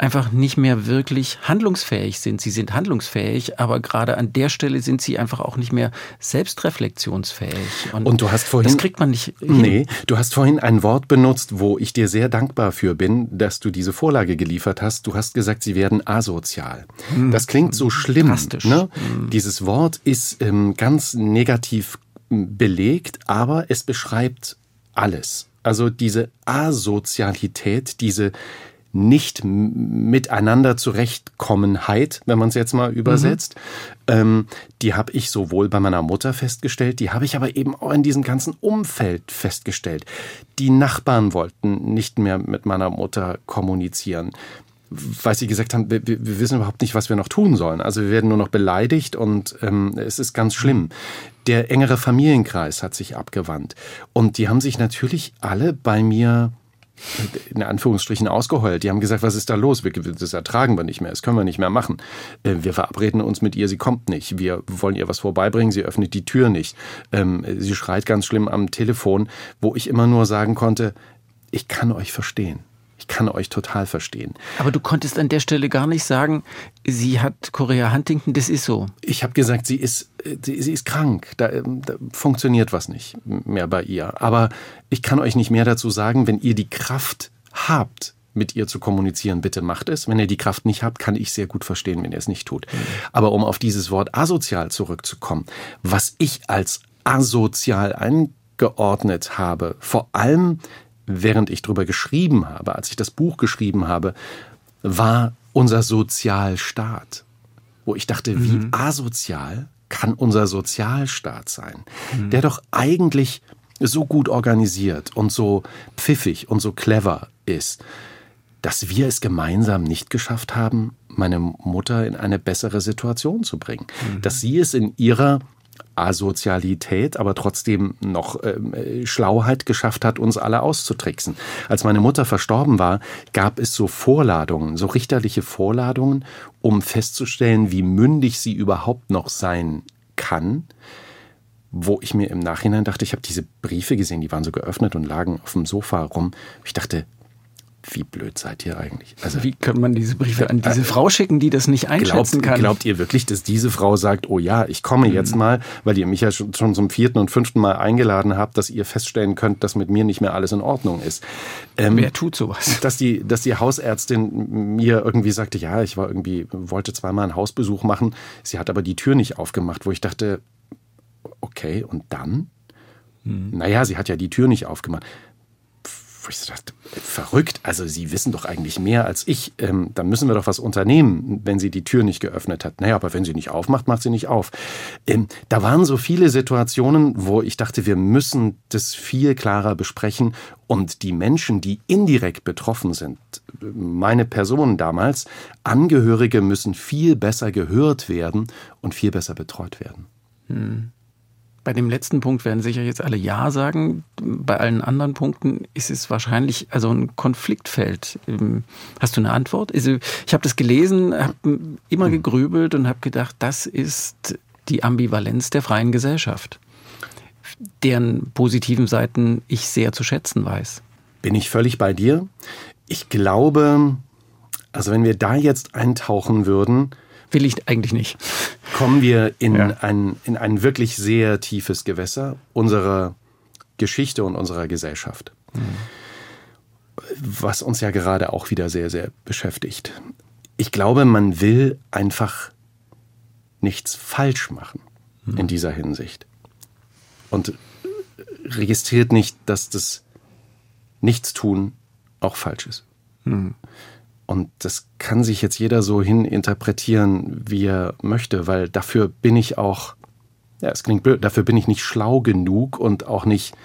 S3: einfach nicht mehr wirklich handlungsfähig sind. Sie sind handlungsfähig, aber gerade an der Stelle sind sie einfach auch nicht mehr selbstreflexionsfähig.
S4: Und, Und du hast vorhin.
S3: Das kriegt man nicht.
S4: Hin. Nee, du hast vorhin ein Wort benutzt, wo ich dir sehr dankbar für bin, dass du diese Vorlage geliefert hast. Du hast gesagt, sie werden asozial. Hm. Das klingt so schlimm. Drastisch. Ne? Hm. Dieses Wort ist ähm, ganz negativ belegt, aber es beschreibt alles. Also diese Asozialität, diese nicht miteinander zurechtkommenheit, wenn man es jetzt mal übersetzt. Mhm. Ähm, die habe ich sowohl bei meiner Mutter festgestellt, die habe ich aber eben auch in diesem ganzen Umfeld festgestellt. Die Nachbarn wollten nicht mehr mit meiner Mutter kommunizieren weil sie gesagt haben, wir, wir, wissen überhaupt nicht, was wir noch tun sollen. Also wir werden nur noch beleidigt und ähm, es ist ganz schlimm. Der engere Familienkreis hat sich abgewandt. Und die haben sich natürlich alle bei mir in Anführungsstrichen ausgeheult. Die haben gesagt, was ist da los? Das ertragen wir nicht mehr, das können wir nicht mehr machen. Äh, wir verabreden uns mit ihr, sie kommt nicht. Wir wollen ihr was vorbeibringen, sie öffnet die Tür nicht. Ähm, sie schreit ganz schlimm am Telefon, wo ich immer nur sagen konnte, ich kann euch verstehen. Ich kann euch total verstehen.
S3: Aber du konntest an der Stelle gar nicht sagen, sie hat Korea Huntington, das ist so.
S4: Ich habe gesagt, sie ist, sie, sie ist krank. Da, da, funktioniert was nicht mehr bei ihr. Aber ich kann euch nicht mehr dazu sagen, wenn ihr die Kraft habt, mit ihr zu kommunizieren, bitte macht es. Wenn ihr die Kraft nicht habt, kann ich sehr gut verstehen, wenn ihr es nicht tut. Mhm. Aber um auf dieses Wort asozial zurückzukommen, was ich als asozial eingeordnet habe, vor allem während ich darüber geschrieben habe, als ich das Buch geschrieben habe, war unser Sozialstaat. Wo ich dachte, mhm. wie asozial kann unser Sozialstaat sein, mhm. der doch eigentlich so gut organisiert und so pfiffig und so clever ist, dass wir es gemeinsam nicht geschafft haben, meine Mutter in eine bessere Situation zu bringen. Mhm. Dass sie es in ihrer Asozialität, aber trotzdem noch äh, Schlauheit geschafft hat, uns alle auszutricksen. Als meine Mutter verstorben war, gab es so Vorladungen, so richterliche Vorladungen, um festzustellen, wie mündig sie überhaupt noch sein kann wo ich mir im Nachhinein dachte, ich habe diese Briefe gesehen, die waren so geöffnet und lagen auf dem Sofa rum. Ich dachte, wie blöd seid ihr eigentlich?
S3: Also, wie kann man diese Briefe an diese äh, Frau schicken, die das nicht einschätzen
S4: glaubt,
S3: kann?
S4: Glaubt ihr wirklich, dass diese Frau sagt, oh ja, ich komme mhm. jetzt mal, weil ihr mich ja schon, schon zum vierten und fünften Mal eingeladen habt, dass ihr feststellen könnt, dass mit mir nicht mehr alles in Ordnung ist?
S3: Ähm, Wer tut sowas?
S4: Dass die, dass die Hausärztin mir irgendwie sagte, ja, ich war irgendwie, wollte zweimal einen Hausbesuch machen, sie hat aber die Tür nicht aufgemacht, wo ich dachte, okay, und dann? Mhm. Naja, sie hat ja die Tür nicht aufgemacht ich so dachte, verrückt, also Sie wissen doch eigentlich mehr als ich, ähm, dann müssen wir doch was unternehmen, wenn sie die Tür nicht geöffnet hat. Naja, aber wenn sie nicht aufmacht, macht sie nicht auf. Ähm, da waren so viele Situationen, wo ich dachte, wir müssen das viel klarer besprechen und die Menschen, die indirekt betroffen sind, meine Person damals, Angehörige müssen viel besser gehört werden und viel besser betreut werden. Hm.
S3: Bei dem letzten Punkt werden sicher jetzt alle Ja sagen. Bei allen anderen Punkten ist es wahrscheinlich also ein Konfliktfeld. Ähm, hast du eine Antwort? Also ich habe das gelesen, habe immer hm. gegrübelt und habe gedacht, das ist die Ambivalenz der freien Gesellschaft, deren positiven Seiten ich sehr zu schätzen weiß.
S4: Bin ich völlig bei dir. Ich glaube, also wenn wir da jetzt eintauchen würden,
S3: will ich eigentlich nicht.
S4: Kommen wir in, ja. ein, in ein wirklich sehr tiefes Gewässer unserer Geschichte und unserer Gesellschaft. Mhm. Was uns ja gerade auch wieder sehr, sehr beschäftigt. Ich glaube, man will einfach nichts falsch machen mhm. in dieser Hinsicht. Und registriert nicht, dass das Nichtstun auch falsch ist. Mhm. Und das kann sich jetzt jeder so hin interpretieren, wie er möchte, weil dafür bin ich auch, ja, es klingt blöd, dafür bin ich nicht schlau genug und auch nicht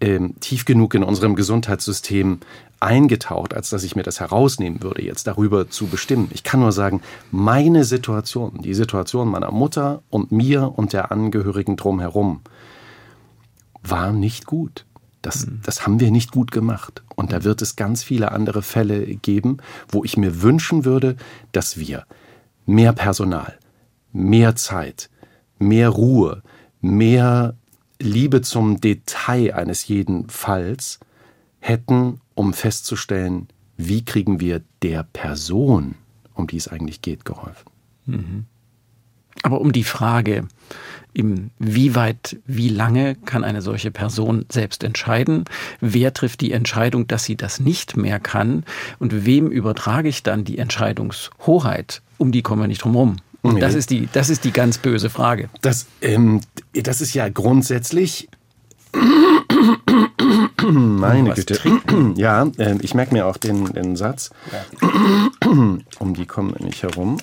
S4: ähm, tief genug in unserem Gesundheitssystem eingetaucht, als dass ich mir das herausnehmen würde, jetzt darüber zu bestimmen. Ich kann nur sagen, meine Situation, die Situation meiner Mutter und mir und der Angehörigen drumherum, war nicht gut. Das, mhm. das haben wir nicht gut gemacht. Und da wird es ganz viele andere Fälle geben, wo ich mir wünschen würde, dass wir mehr Personal, mehr Zeit, mehr Ruhe, mehr Liebe zum Detail eines jeden Falls hätten, um festzustellen, wie kriegen wir der Person, um die es eigentlich geht, geholfen. Mhm.
S3: Aber um die Frage, wie weit, wie lange kann eine solche Person selbst entscheiden? Wer trifft die Entscheidung, dass sie das nicht mehr kann? Und wem übertrage ich dann die Entscheidungshoheit? Um die kommen wir nicht drum herum. Und nee. das, ist die, das ist die ganz böse Frage.
S4: Das, ähm, das ist ja grundsätzlich. Meine Güte. Ja, äh, ich merke mir auch den, den Satz. Ja. Um die kommen wir nicht herum.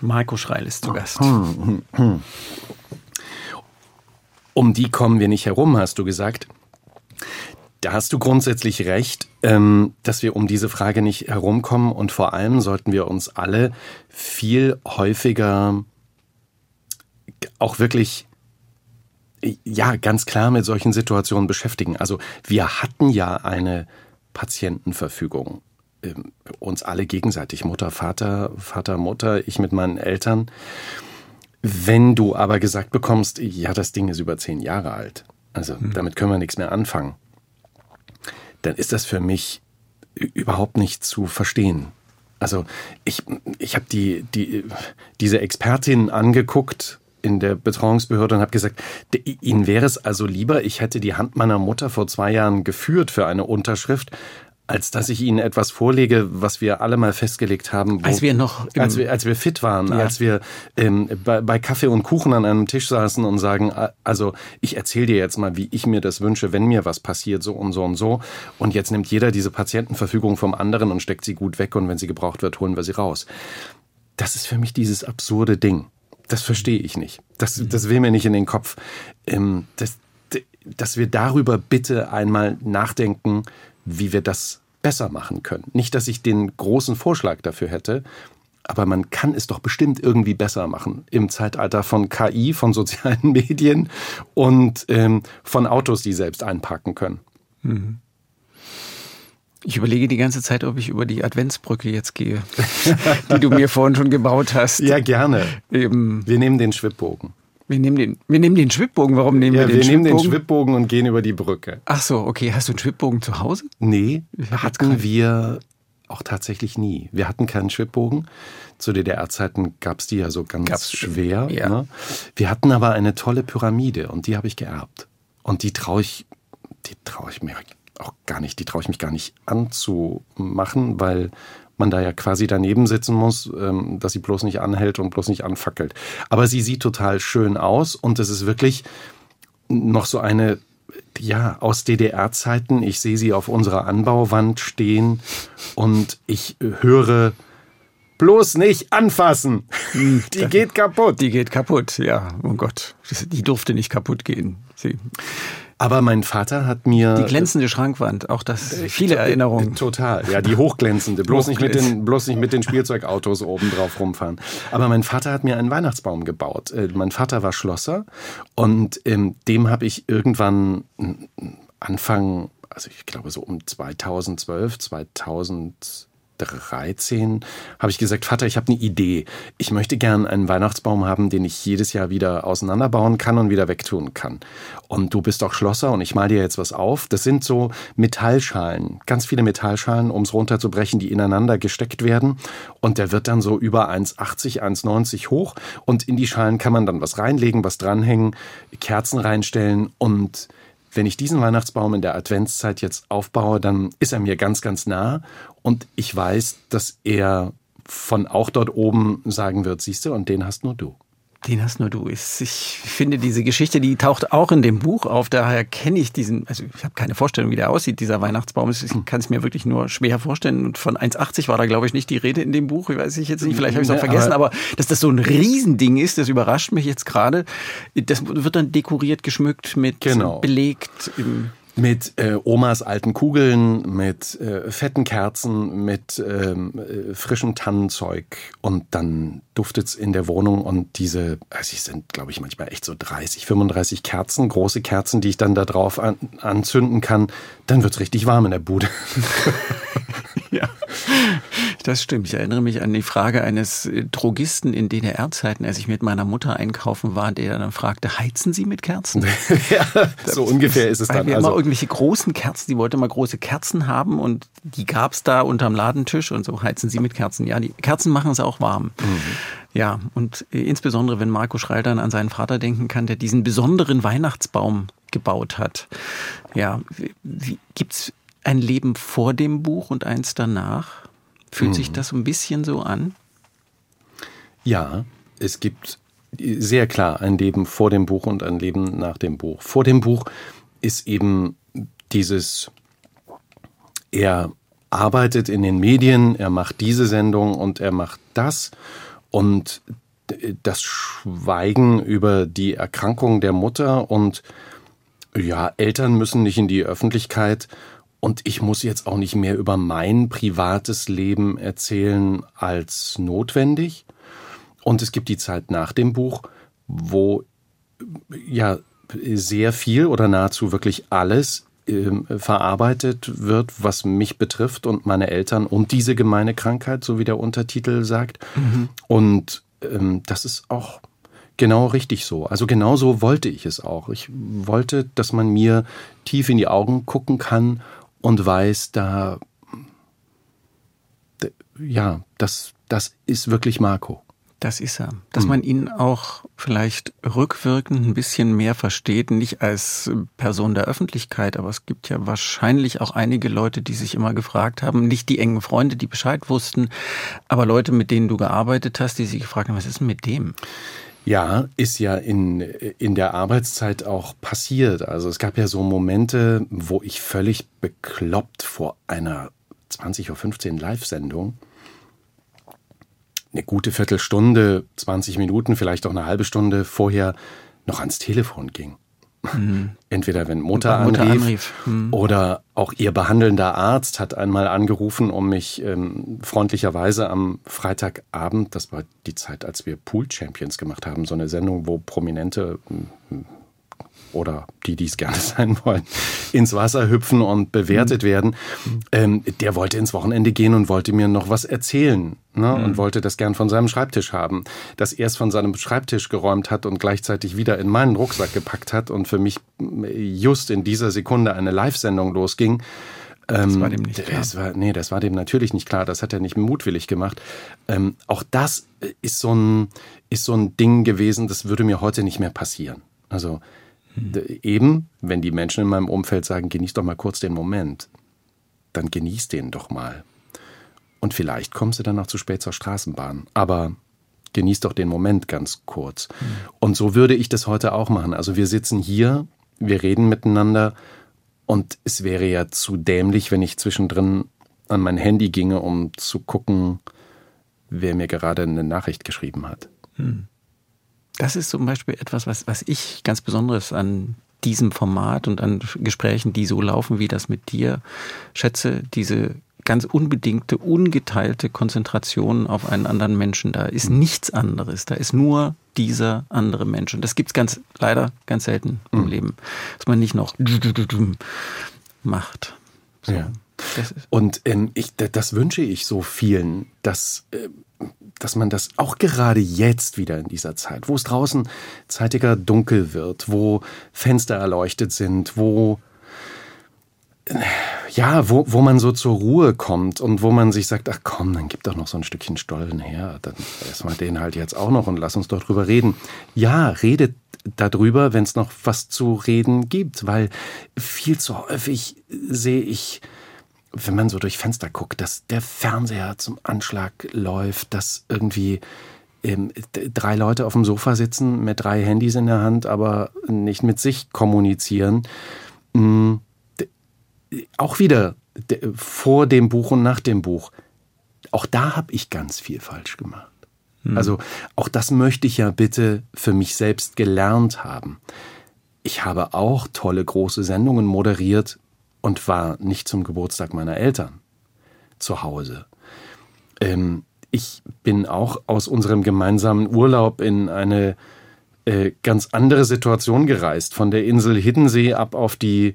S3: Marco Schreil ist zu Gast.
S4: Um die kommen wir nicht herum, hast du gesagt. Da hast du grundsätzlich recht, ähm, dass wir um diese Frage nicht herumkommen und vor allem sollten wir uns alle viel häufiger auch wirklich ja ganz klar mit solchen Situationen beschäftigen. Also wir hatten ja eine Patientenverfügung uns alle gegenseitig, Mutter, Vater, Vater, Mutter, ich mit meinen Eltern. Wenn du aber gesagt bekommst, ja, das Ding ist über zehn Jahre alt, also mhm. damit können wir nichts mehr anfangen, dann ist das für mich überhaupt nicht zu verstehen. Also ich, ich habe die, die, diese Expertin angeguckt in der Betreuungsbehörde und habe gesagt, Ihnen wäre es also lieber, ich hätte die Hand meiner Mutter vor zwei Jahren geführt für eine Unterschrift, als dass ich Ihnen etwas vorlege, was wir alle mal festgelegt haben.
S3: Wo, als wir noch,
S4: als wir, als wir fit waren, ja. als wir ähm, bei, bei Kaffee und Kuchen an einem Tisch saßen und sagen, also ich erzähle dir jetzt mal, wie ich mir das wünsche, wenn mir was passiert, so und so und so. Und jetzt nimmt jeder diese Patientenverfügung vom anderen und steckt sie gut weg und wenn sie gebraucht wird, holen wir sie raus. Das ist für mich dieses absurde Ding. Das verstehe ich nicht. Das, das will mir nicht in den Kopf. Ähm, das, dass wir darüber bitte einmal nachdenken, wie wir das besser machen können. Nicht, dass ich den großen Vorschlag dafür hätte, aber man kann es doch bestimmt irgendwie besser machen im Zeitalter von KI, von sozialen Medien und ähm, von Autos, die selbst einparken können. Mhm.
S3: Ich überlege die ganze Zeit, ob ich über die Adventsbrücke jetzt gehe, die du mir vorhin schon gebaut hast.
S4: Ja, gerne. Eben. Wir nehmen den Schwibbogen.
S3: Wir nehmen den, wir nehmen den Schwibbogen. Warum nehmen ja, wir den wir
S4: Schwibbogen? Wir nehmen den Schwibbogen und gehen über die Brücke.
S3: Ach so, okay. Hast du einen Schwibbogen zu Hause?
S4: Nee, hatten wir auch tatsächlich nie. Wir hatten keinen Schwibbogen. Zu DDR-Zeiten gab es die ja so ganz Gab's, schwer. Ja. Ne? Wir hatten aber eine tolle Pyramide und die habe ich geerbt. Und die traue ich, die traue ich mir auch gar nicht, die traue ich mich gar nicht anzumachen, weil man da ja quasi daneben sitzen muss, ähm, dass sie bloß nicht anhält und bloß nicht anfackelt. Aber sie sieht total schön aus und es ist wirklich noch so eine ja, aus DDR-Zeiten. Ich sehe sie auf unserer Anbauwand stehen und ich höre bloß nicht anfassen. Hm, die geht kaputt.
S3: Die geht kaputt, ja. Oh Gott, die durfte nicht kaputt gehen. Sie.
S4: Aber mein Vater hat mir.
S3: Die glänzende Schrankwand, auch das äh, viele Erinnerungen.
S4: Total, ja, die hochglänzende. Bloß, nicht mit den, bloß nicht mit den Spielzeugautos oben drauf rumfahren. Aber mein Vater hat mir einen Weihnachtsbaum gebaut. Äh, mein Vater war Schlosser und ähm, dem habe ich irgendwann Anfang, also ich glaube so um 2012, 2000 13 habe ich gesagt, Vater, ich habe eine Idee. Ich möchte gern einen Weihnachtsbaum haben, den ich jedes Jahr wieder auseinanderbauen kann und wieder wegtun kann. Und du bist auch Schlosser und ich mal dir jetzt was auf. Das sind so Metallschalen, ganz viele Metallschalen, um es runterzubrechen, die ineinander gesteckt werden. Und der wird dann so über 1,80, 1,90 hoch. Und in die Schalen kann man dann was reinlegen, was dranhängen, Kerzen reinstellen und wenn ich diesen Weihnachtsbaum in der Adventszeit jetzt aufbaue, dann ist er mir ganz, ganz nah und ich weiß, dass er von auch dort oben sagen wird, siehst du, und den hast nur du.
S3: Den hast nur du. Ich finde diese Geschichte, die taucht auch in dem Buch auf. Daher kenne ich diesen, also ich habe keine Vorstellung, wie der aussieht, dieser Weihnachtsbaum. Ich kann es mir wirklich nur schwer vorstellen. Und von 1,80 war da, glaube ich, nicht die Rede in dem Buch. Ich weiß ich jetzt nicht, vielleicht habe ich es auch vergessen. Aber, aber dass das so ein Riesending ist, das überrascht mich jetzt gerade. Das wird dann dekoriert, geschmückt, mit genau. belegt. Im
S4: mit äh, Omas alten Kugeln, mit äh, fetten Kerzen, mit ähm, äh, frischem Tannenzeug und dann duftet's in der Wohnung und diese, also es sind, glaube ich, manchmal echt so 30, 35 Kerzen, große Kerzen, die ich dann da drauf an, anzünden kann, dann wird's richtig warm in der Bude.
S3: ja. Das stimmt. Ich erinnere mich an die Frage eines äh, Drogisten in DDR-Zeiten, als ich mit meiner Mutter einkaufen war, der dann fragte, heizen Sie mit Kerzen?
S4: ja, so ungefähr ist es dann.
S3: Wir also. immer irgendwelche großen Kerzen, die wollte mal große Kerzen haben und die gab's da unterm Ladentisch und so heizen Sie mit Kerzen. Ja, die Kerzen machen es auch warm. Mhm. Ja, und äh, insbesondere, wenn Marco Schreil dann an seinen Vater denken kann, der diesen besonderen Weihnachtsbaum gebaut hat. Ja, wie, gibt's ein Leben vor dem Buch und eins danach? Fühlt mhm. sich das ein bisschen so an?
S4: Ja, es gibt sehr klar ein Leben vor dem Buch und ein Leben nach dem Buch. Vor dem Buch ist eben dieses, er arbeitet in den Medien, er macht diese Sendung und er macht das und das Schweigen über die Erkrankung der Mutter und ja, Eltern müssen nicht in die Öffentlichkeit und ich muss jetzt auch nicht mehr über mein privates Leben erzählen als notwendig. Und es gibt die Zeit nach dem Buch, wo ja sehr viel oder nahezu wirklich alles äh, verarbeitet wird, was mich betrifft und meine Eltern und diese gemeine Krankheit, so wie der Untertitel sagt. Mhm. Und ähm, das ist auch genau richtig so. Also genau so wollte ich es auch. Ich wollte, dass man mir tief in die Augen gucken kann und weiß, da, ja, das, das ist wirklich Marco.
S3: Das ist er. Dass hm. man ihn auch vielleicht rückwirkend ein bisschen mehr versteht, nicht als Person der Öffentlichkeit, aber es gibt ja wahrscheinlich auch einige Leute, die sich immer gefragt haben, nicht die engen Freunde, die Bescheid wussten, aber Leute, mit denen du gearbeitet hast, die sich gefragt haben, was ist denn mit dem?
S4: Ja, ist ja in, in der Arbeitszeit auch passiert. Also es gab ja so Momente, wo ich völlig bekloppt vor einer 20.15 Uhr Live-Sendung eine gute Viertelstunde, 20 Minuten, vielleicht auch eine halbe Stunde vorher noch ans Telefon ging. Mhm. Entweder wenn Mutter, Mutter anrief, anrief. Mhm. oder auch ihr behandelnder Arzt hat einmal angerufen, um mich ähm, freundlicherweise am Freitagabend, das war die Zeit, als wir Pool Champions gemacht haben, so eine Sendung, wo Prominente oder die, die es gerne sein wollen, ins Wasser hüpfen und bewertet mhm. werden. Ähm, der wollte ins Wochenende gehen und wollte mir noch was erzählen ne? Mhm. und wollte das gern von seinem Schreibtisch haben. Dass er es von seinem Schreibtisch geräumt hat und gleichzeitig wieder in meinen Rucksack gepackt hat und für mich just in dieser Sekunde eine Live-Sendung losging.
S3: Das war ähm, dem nicht
S4: klar. Das war, nee, das war dem natürlich nicht klar. Das hat er nicht mutwillig gemacht. Ähm, auch das ist so, ein, ist so ein Ding gewesen, das würde mir heute nicht mehr passieren. Also Eben, wenn die Menschen in meinem Umfeld sagen, genieß doch mal kurz den Moment, dann genieß den doch mal. Und vielleicht kommst du dann noch zu spät zur Straßenbahn. Aber genieß doch den Moment ganz kurz. Mhm. Und so würde ich das heute auch machen. Also wir sitzen hier, wir reden miteinander und es wäre ja zu dämlich, wenn ich zwischendrin an mein Handy ginge, um zu gucken, wer mir gerade eine Nachricht geschrieben hat. Mhm.
S3: Das ist zum Beispiel etwas, was, was ich ganz Besonderes an diesem Format und an Gesprächen, die so laufen wie das mit dir, schätze, diese ganz unbedingte, ungeteilte Konzentration auf einen anderen Menschen. Da ist nichts anderes. Da ist nur dieser andere Mensch. Und das gibt es ganz, leider ganz selten im mhm. Leben. Dass man nicht noch macht.
S4: So. Ja. Und ähm, ich, das wünsche ich so vielen, dass äh, dass man das auch gerade jetzt wieder in dieser Zeit, wo es draußen zeitiger dunkel wird, wo Fenster erleuchtet sind, wo ja, wo, wo man so zur Ruhe kommt und wo man sich sagt, ach komm, dann gib doch noch so ein Stückchen Stollen her, dann essen wir den halt jetzt auch noch und lass uns doch drüber reden. Ja, redet darüber, wenn es noch was zu reden gibt, weil viel zu häufig sehe ich wenn man so durch Fenster guckt, dass der Fernseher zum Anschlag läuft, dass irgendwie ähm, drei Leute auf dem Sofa sitzen mit drei Handys in der Hand, aber nicht mit sich kommunizieren. Mhm. Auch wieder vor dem Buch und nach dem Buch. Auch da habe ich ganz viel falsch gemacht. Mhm. Also auch das möchte ich ja bitte für mich selbst gelernt haben. Ich habe auch tolle große Sendungen moderiert und war nicht zum Geburtstag meiner Eltern zu Hause. Ähm, ich bin auch aus unserem gemeinsamen Urlaub in eine äh, ganz andere Situation gereist, von der Insel Hiddensee ab auf die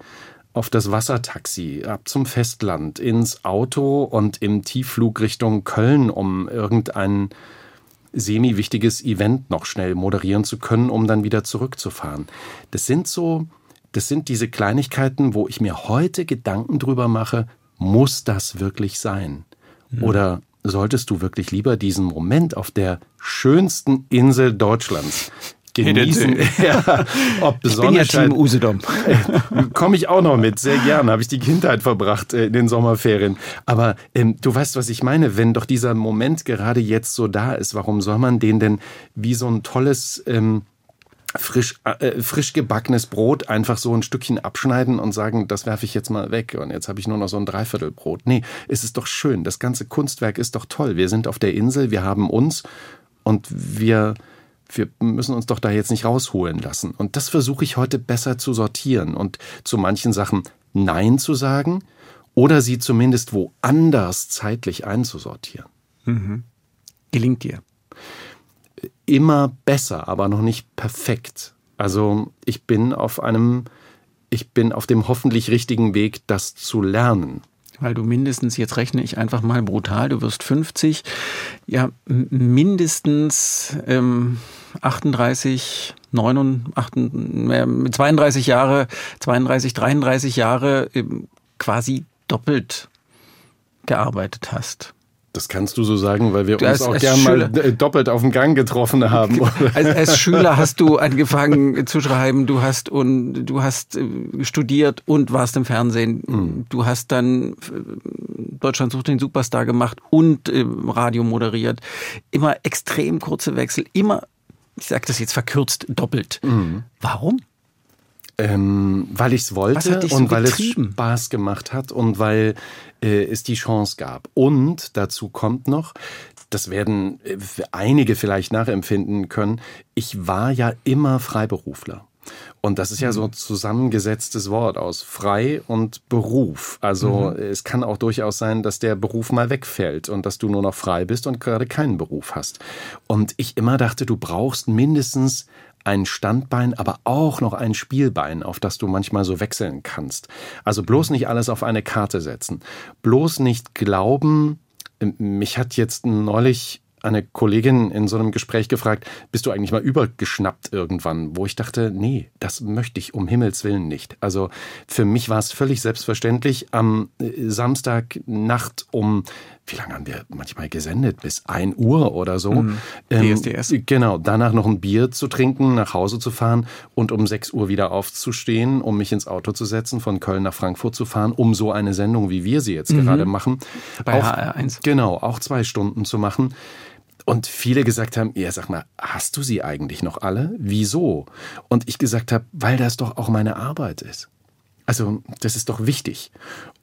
S4: auf das Wassertaxi, ab zum Festland, ins Auto und im Tiefflug Richtung Köln, um irgendein semi-wichtiges Event noch schnell moderieren zu können, um dann wieder zurückzufahren. Das sind so, das sind diese Kleinigkeiten, wo ich mir heute Gedanken drüber mache, muss das wirklich sein? Mhm. Oder solltest du wirklich lieber diesen Moment auf der schönsten Insel Deutschlands genießen.
S3: ja, ob ich bin ja Team Usedom.
S4: Komme ich auch noch mit, sehr gerne. Habe ich die Kindheit verbracht äh, in den Sommerferien. Aber ähm, du weißt, was ich meine. Wenn doch dieser Moment gerade jetzt so da ist, warum soll man den denn wie so ein tolles... Ähm, frisch, äh, frisch gebackenes Brot einfach so ein Stückchen abschneiden und sagen, das werfe ich jetzt mal weg und jetzt habe ich nur noch so ein Dreiviertelbrot. Nee, es ist doch schön. Das ganze Kunstwerk ist doch toll. Wir sind auf der Insel, wir haben uns und wir wir müssen uns doch da jetzt nicht rausholen lassen. Und das versuche ich heute besser zu sortieren und zu manchen Sachen Nein zu sagen oder sie zumindest woanders zeitlich einzusortieren.
S3: Mhm. Gelingt dir?
S4: Immer besser, aber noch nicht perfekt. Also ich bin auf einem, ich bin auf dem hoffentlich richtigen Weg, das zu lernen
S3: weil du mindestens, jetzt rechne ich einfach mal brutal, du wirst 50, ja, mindestens ähm, 38, 39, äh, 32 Jahre, 32, 33 Jahre äh, quasi doppelt gearbeitet hast.
S4: Das kannst du so sagen, weil wir uns auch gern Schüler, mal doppelt auf dem Gang getroffen haben.
S3: Als, als, Schüler hast du angefangen zu schreiben, du hast und du hast äh, studiert und warst im Fernsehen. Mhm. Du hast dann äh, Deutschland sucht den Superstar gemacht und äh, Radio moderiert. Immer extrem kurze Wechsel, immer, ich sage das jetzt verkürzt, doppelt. Mhm. Warum?
S4: Ähm, weil ich es wollte und so weil es Spaß gemacht hat und weil äh, es die Chance gab. Und dazu kommt noch, das werden äh, einige vielleicht nachempfinden können, ich war ja immer Freiberufler. Und das ist ja so ein mhm. zusammengesetztes Wort aus frei und Beruf. Also mhm. es kann auch durchaus sein, dass der Beruf mal wegfällt und dass du nur noch frei bist und gerade keinen Beruf hast. Und ich immer dachte, du brauchst mindestens ein Standbein, aber auch noch ein Spielbein, auf das du manchmal so wechseln kannst. Also bloß nicht alles auf eine Karte setzen. Bloß nicht glauben, mich hat jetzt neulich eine Kollegin in so einem Gespräch gefragt, bist du eigentlich mal übergeschnappt irgendwann? Wo ich dachte, nee, das möchte ich um Himmels Willen nicht. Also für mich war es völlig selbstverständlich, am äh, Samstagnacht um wie lange haben wir manchmal gesendet? Bis ein Uhr oder so. Mhm.
S3: Ähm, DSDS.
S4: Genau, danach noch ein Bier zu trinken, nach Hause zu fahren und um sechs Uhr wieder aufzustehen, um mich ins Auto zu setzen, von Köln nach Frankfurt zu fahren, um so eine Sendung, wie wir sie jetzt mhm. gerade machen.
S3: Bei auch, HR1.
S4: Genau, auch zwei Stunden zu machen. Und viele gesagt haben, ja, sag mal, hast du sie eigentlich noch alle? Wieso? Und ich gesagt habe, weil das doch auch meine Arbeit ist. Also, das ist doch wichtig.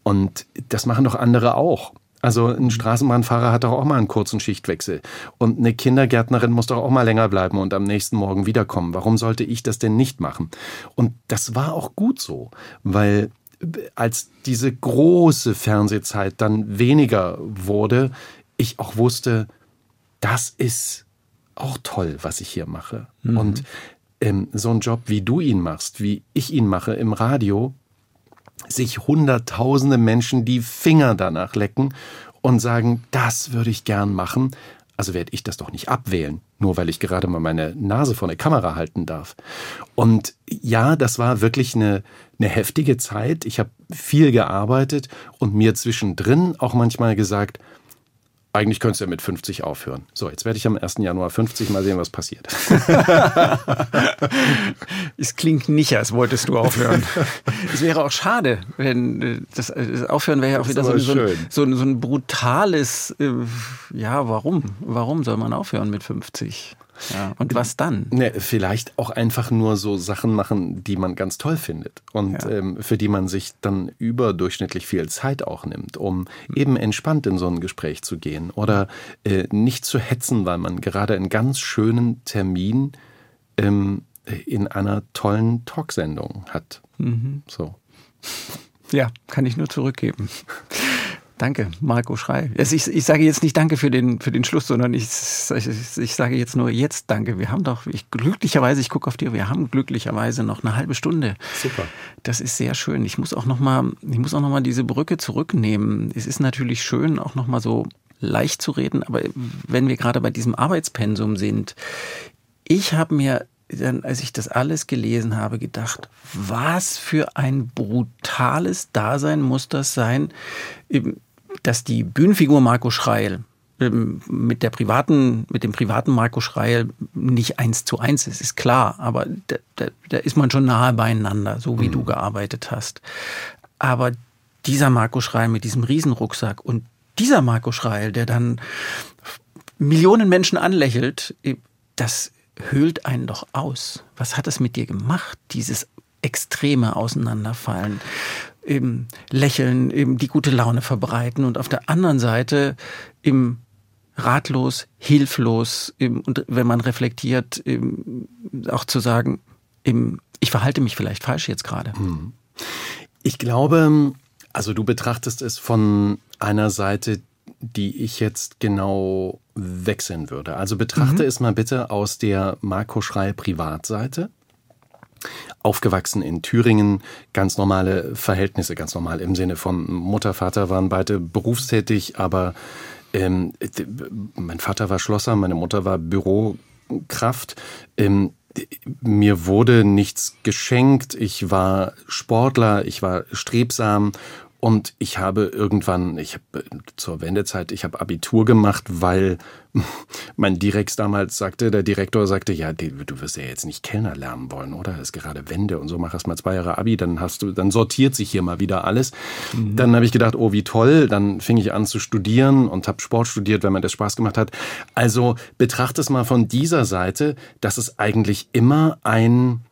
S4: Und das machen doch andere auch. Also ein Straßenbahnfahrer hat doch auch mal einen kurzen Schichtwechsel. Und eine Kindergärtnerin muss doch auch mal länger bleiben und am nächsten Morgen wiederkommen. Warum sollte ich das denn nicht machen? Und das war auch gut so, weil als diese große Fernsehzeit dann weniger wurde, ich auch wusste, das ist auch toll, was ich hier mache. Mhm. Und ähm, so ein Job, wie du ihn machst, wie ich ihn mache im Radio, sich hunderttausende Menschen die Finger danach lecken und sagen, das würde ich gern machen, also werde ich das doch nicht abwählen, nur weil ich gerade mal meine Nase vor eine Kamera halten darf. Und ja, das war wirklich eine, eine heftige Zeit. Ich habe viel gearbeitet und mir zwischendrin auch manchmal gesagt, eigentlich könntest du ja mit 50 aufhören. So, jetzt werde ich am 1. Januar 50 mal sehen, was passiert.
S3: es klingt nicht, als wolltest du aufhören. es wäre auch schade, wenn äh, das, äh, das Aufhören wäre ja auch wieder so, so, ein, so, ein, so, ein, brutales, äh, ja, warum? Warum soll man aufhören mit 50? Ja, und was dann?
S4: Ne, vielleicht auch einfach nur so Sachen machen, die man ganz toll findet und ja. ähm, für die man sich dann überdurchschnittlich viel Zeit auch nimmt, um eben entspannt in so ein Gespräch zu gehen oder äh, nicht zu hetzen, weil man gerade einen ganz schönen Termin ähm, in einer tollen Talksendung hat. Mhm. So.
S3: Ja, kann ich nur zurückgeben. Danke, Marco Schrei. Ich, ich, sage jetzt nicht Danke für den, für den Schluss, sondern ich, ich, ich sage jetzt nur jetzt Danke. Wir haben doch, ich, glücklicherweise, ich gucke auf dir, wir haben glücklicherweise noch eine halbe Stunde.
S4: Super.
S3: Das ist sehr schön. Ich muss auch nochmal, ich muss auch noch mal diese Brücke zurücknehmen. Es ist natürlich schön, auch nochmal so leicht zu reden, aber wenn wir gerade bei diesem Arbeitspensum sind, ich habe mir dann, als ich das alles gelesen habe, gedacht, was für ein brutales Dasein muss das sein, dass die Bühnenfigur Marco Schreil ähm, mit der privaten, mit dem privaten Marco Schreil nicht eins zu eins ist, ist klar, aber da, da, da ist man schon nahe beieinander, so wie mhm. du gearbeitet hast. Aber dieser Marco Schreil mit diesem Riesenrucksack und dieser Marco Schreil, der dann Millionen Menschen anlächelt, äh, das höhlt einen doch aus. Was hat es mit dir gemacht, dieses extreme Auseinanderfallen? Eben lächeln, eben die gute Laune verbreiten und auf der anderen Seite im ratlos, hilflos eben, und wenn man reflektiert, eben, auch zu sagen, eben, ich verhalte mich vielleicht falsch jetzt gerade. Hm.
S4: Ich glaube, also du betrachtest es von einer Seite, die ich jetzt genau wechseln würde. Also betrachte mhm. es mal bitte aus der Marco Schrei Privatseite. Aufgewachsen in Thüringen, ganz normale Verhältnisse, ganz normal im Sinne von Mutter, Vater waren beide berufstätig, aber ähm, mein Vater war Schlosser, meine Mutter war Bürokraft. Ähm, mir wurde nichts geschenkt, ich war Sportler, ich war strebsam und ich habe irgendwann, ich habe zur Wendezeit, ich habe Abitur gemacht, weil mein Direx damals sagte, der Direktor sagte, ja, du wirst ja jetzt nicht Kellner lernen wollen, oder? Das ist gerade Wende und so, mach erst mal zwei Jahre Abi, dann hast du, dann sortiert sich hier mal wieder alles. Mhm. Dann habe ich gedacht, oh, wie toll. Dann fing ich an zu studieren und habe Sport studiert, wenn mir das Spaß gemacht hat. Also betrachte es mal von dieser Seite, dass es eigentlich immer ein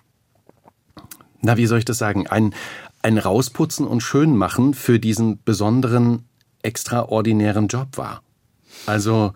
S4: na, wie soll ich das sagen, ein, ein Rausputzen und Schönmachen für diesen besonderen, extraordinären Job war. Also.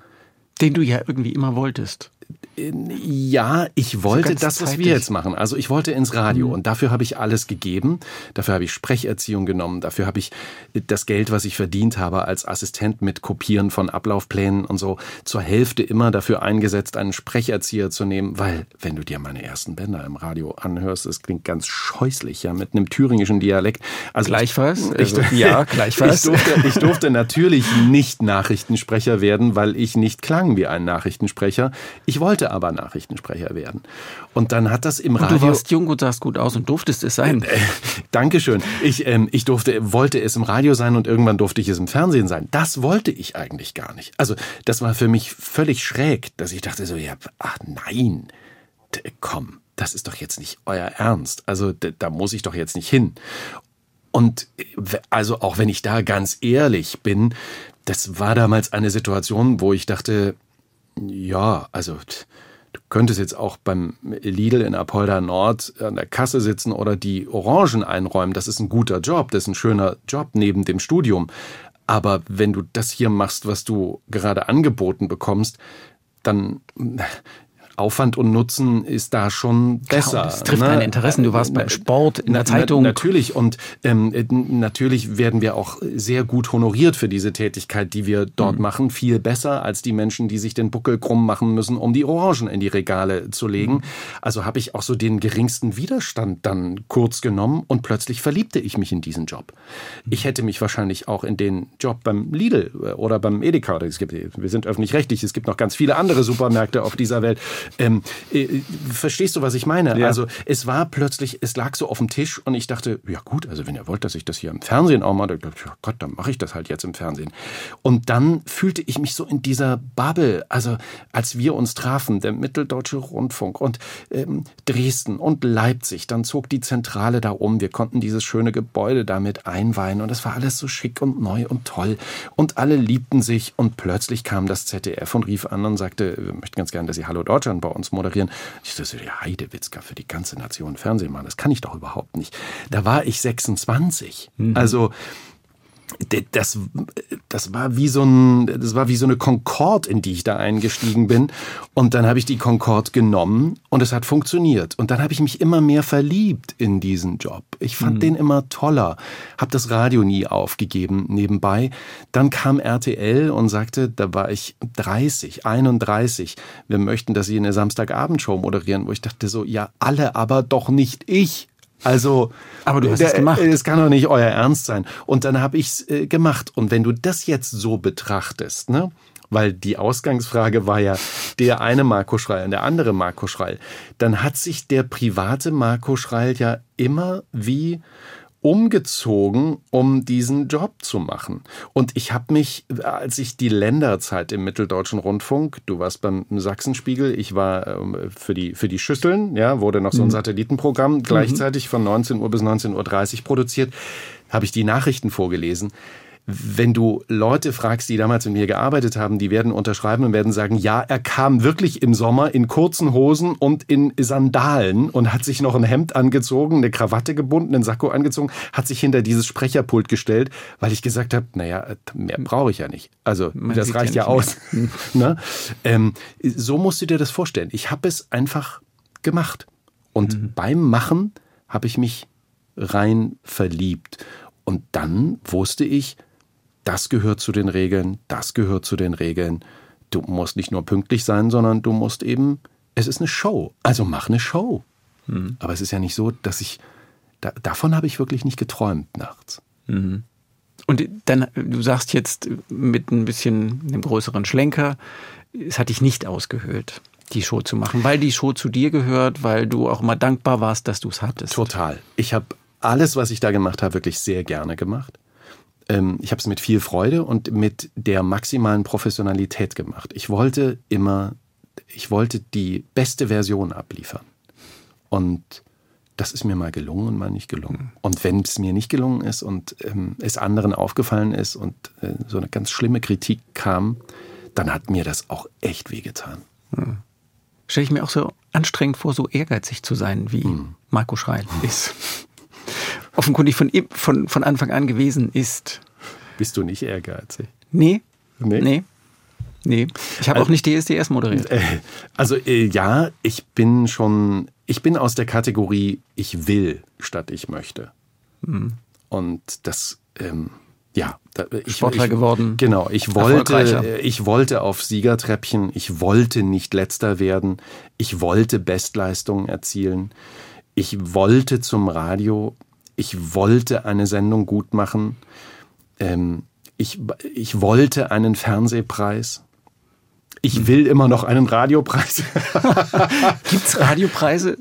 S3: Den du ja irgendwie immer wolltest.
S4: Ja, ich wollte so das, was wir jetzt machen. Also ich wollte ins Radio mhm. und dafür habe ich alles gegeben. Dafür habe ich Sprecherziehung genommen. Dafür habe ich das Geld, was ich verdient habe als Assistent mit Kopieren von Ablaufplänen und so, zur Hälfte immer dafür eingesetzt, einen Sprecherzieher zu nehmen, weil wenn du dir meine ersten Bänder im Radio anhörst, es klingt ganz scheußlich, ja, mit einem thüringischen Dialekt.
S3: Also gleichfalls?
S4: Ich, also, ja, gleichfalls. Ich durfte, ich durfte natürlich nicht Nachrichtensprecher werden, weil ich nicht klang wie ein Nachrichtensprecher. Ich wollte aber Nachrichtensprecher werden. Und dann hat das im Radio.
S3: Und du warst jung und sahst gut aus und durftest es sein. Äh,
S4: Dankeschön. Ich, ähm, ich durfte, wollte es im Radio sein und irgendwann durfte ich es im Fernsehen sein. Das wollte ich eigentlich gar nicht. Also, das war für mich völlig schräg, dass ich dachte so, ja, ach nein, komm, das ist doch jetzt nicht euer Ernst. Also, da muss ich doch jetzt nicht hin. Und also auch wenn ich da ganz ehrlich bin, das war damals eine Situation, wo ich dachte, ja, also könntest jetzt auch beim Lidl in Apolda Nord an der Kasse sitzen oder die Orangen einräumen. Das ist ein guter Job, das ist ein schöner Job neben dem Studium. Aber wenn du das hier machst, was du gerade angeboten bekommst, dann Aufwand und Nutzen ist da schon besser.
S3: Genau, das trifft ne? deine Interessen. Du warst beim Sport, in der Zeitung.
S4: Na, natürlich und ähm, natürlich werden wir auch sehr gut honoriert für diese Tätigkeit, die wir dort mhm. machen. Viel besser als die Menschen, die sich den Buckel krumm machen müssen, um die Orangen in die Regale zu legen. Mhm. Also habe ich auch so den geringsten Widerstand dann kurz genommen und plötzlich verliebte ich mich in diesen Job. Ich hätte mich wahrscheinlich auch in den Job beim Lidl äh, oder beim Edeka, es gibt, wir sind öffentlich-rechtlich, es gibt noch ganz viele andere Supermärkte auf dieser Welt, Ähm, äh, verstehst du, was ich meine? Ja. Also es war plötzlich, es lag so auf dem Tisch und ich dachte, ja gut, also wenn ihr wollt, dass ich das hier im Fernsehen auch mache, dann, ja Gott, dann mache ich das halt jetzt im Fernsehen. Und dann fühlte ich mich so in dieser Bubble, also als wir uns trafen, der Mitteldeutsche Rundfunk und ähm, Dresden und Leipzig, dann zog die Zentrale da um, wir konnten dieses schöne Gebäude damit einweihen und es war alles so schick und neu und toll und alle liebten sich und plötzlich kam das ZDF und rief an und sagte, wir möchten ganz gerne, dass Sie Hallo Deutschland bei uns moderieren. Ich dachte, ja, Heidewitzka für die ganze Nation Fernsehen machen, das kann ich doch überhaupt nicht. Da war ich 26. Mhm. Also das, das war wie so ein, das war wie so eine Concorde, in die ich da eingestiegen bin. Und dann habe ich die Concorde genommen und es hat funktioniert. Und dann habe ich mich immer mehr verliebt in diesen Job. Ich fand mhm. den immer toller, habe das Radio nie aufgegeben nebenbei. Dann kam RTL und sagte, da war ich 30, 31. Wir möchten, dass Sie eine Samstagabendshow moderieren, wo ich dachte so, ja alle, aber doch nicht ich. Also,
S3: aber du hast es gemacht.
S4: Es kann doch nicht euer Ernst sein. Und dann habe ich es äh, gemacht. Und wenn du das jetzt so betrachtest, ne? Weil die Ausgangsfrage war ja der eine Marco Schreil und der andere Marco Schreil, dann hat sich der private Marco Schreil ja immer wie umgezogen, um diesen Job zu machen. Und ich habe mich, als ich die Länderzeit im Mitteldeutschen Rundfunk, du warst beim Sachsenspiegel, ich war ähm, für die, für die Schüsseln, ja, wurde noch so ein mhm. Satellitenprogramm gleichzeitig von 19 Uhr bis 19.30 Uhr produziert, habe ich die Nachrichten vorgelesen wenn du Leute fragst, die damals mit mir gearbeitet haben, die werden unterschreiben und werden sagen, ja, er kam wirklich im Sommer in kurzen Hosen und in Sandalen und hat sich noch ein Hemd angezogen, eine Krawatte gebunden, einen Sakko angezogen, hat sich hinter dieses Sprecherpult gestellt, weil ich gesagt habe, naja, mehr brauche ich ja nicht. Also Man das reicht ja, ja aus. ne? ähm, so musst du dir das vorstellen. Ich habe es einfach gemacht. Und mhm. beim Machen habe ich mich rein verliebt. Und dann wusste ich, das gehört zu den Regeln, das gehört zu den Regeln. Du musst nicht nur pünktlich sein, sondern du musst eben, es ist eine Show, also mach eine Show. Mhm. Aber es ist ja nicht so, dass ich, da, davon habe ich wirklich nicht geträumt nachts.
S3: Mhm. Und dann, du sagst jetzt mit ein bisschen einem größeren Schlenker, es hat dich nicht ausgehöhlt, die Show zu machen, weil die Show zu dir gehört, weil du auch immer dankbar warst, dass du es hattest.
S4: Total. Ich habe alles, was ich da gemacht habe, wirklich sehr gerne gemacht ähm, ich habe es mit viel Freude und mit der maximalen Professionalität gemacht. Ich wollte immer, ich wollte die beste Version abliefern. Und das ist mir mal gelungen und mal nicht gelungen. Und wenn es mir nicht gelungen ist und ähm, es anderen aufgefallen ist und äh, so eine ganz schlimme Kritik kam, dann hat mir das auch echt wehgetan. Hm.
S3: Stelle ich mir auch so anstrengend vor, so ehrgeizig zu sein, wie hm. Marco Schreil ist offenkundig von, von, von Anfang an gewesen ist.
S4: Bist du nicht ehrgeizig?
S3: Nee. Nee? Nee. Nee. Ich habe also, auch nicht DSDS moderiert. Äh,
S4: also äh, ja, ich bin schon, ich bin aus der Kategorie ich will statt ich möchte. Mhm. Und das, ähm, ja,
S3: da, ich, Sportler ich, geworden.
S4: Genau, ich wollte, äh, ich wollte auf Siegertreppchen, ich wollte nicht letzter werden, ich wollte Bestleistungen erzielen, ich wollte zum Radio, ich wollte eine Sendung gut machen. Ähm, ich, ich wollte einen Fernsehpreis. Ich will immer noch einen Radiopreis.
S3: Gibt es Radiopreise?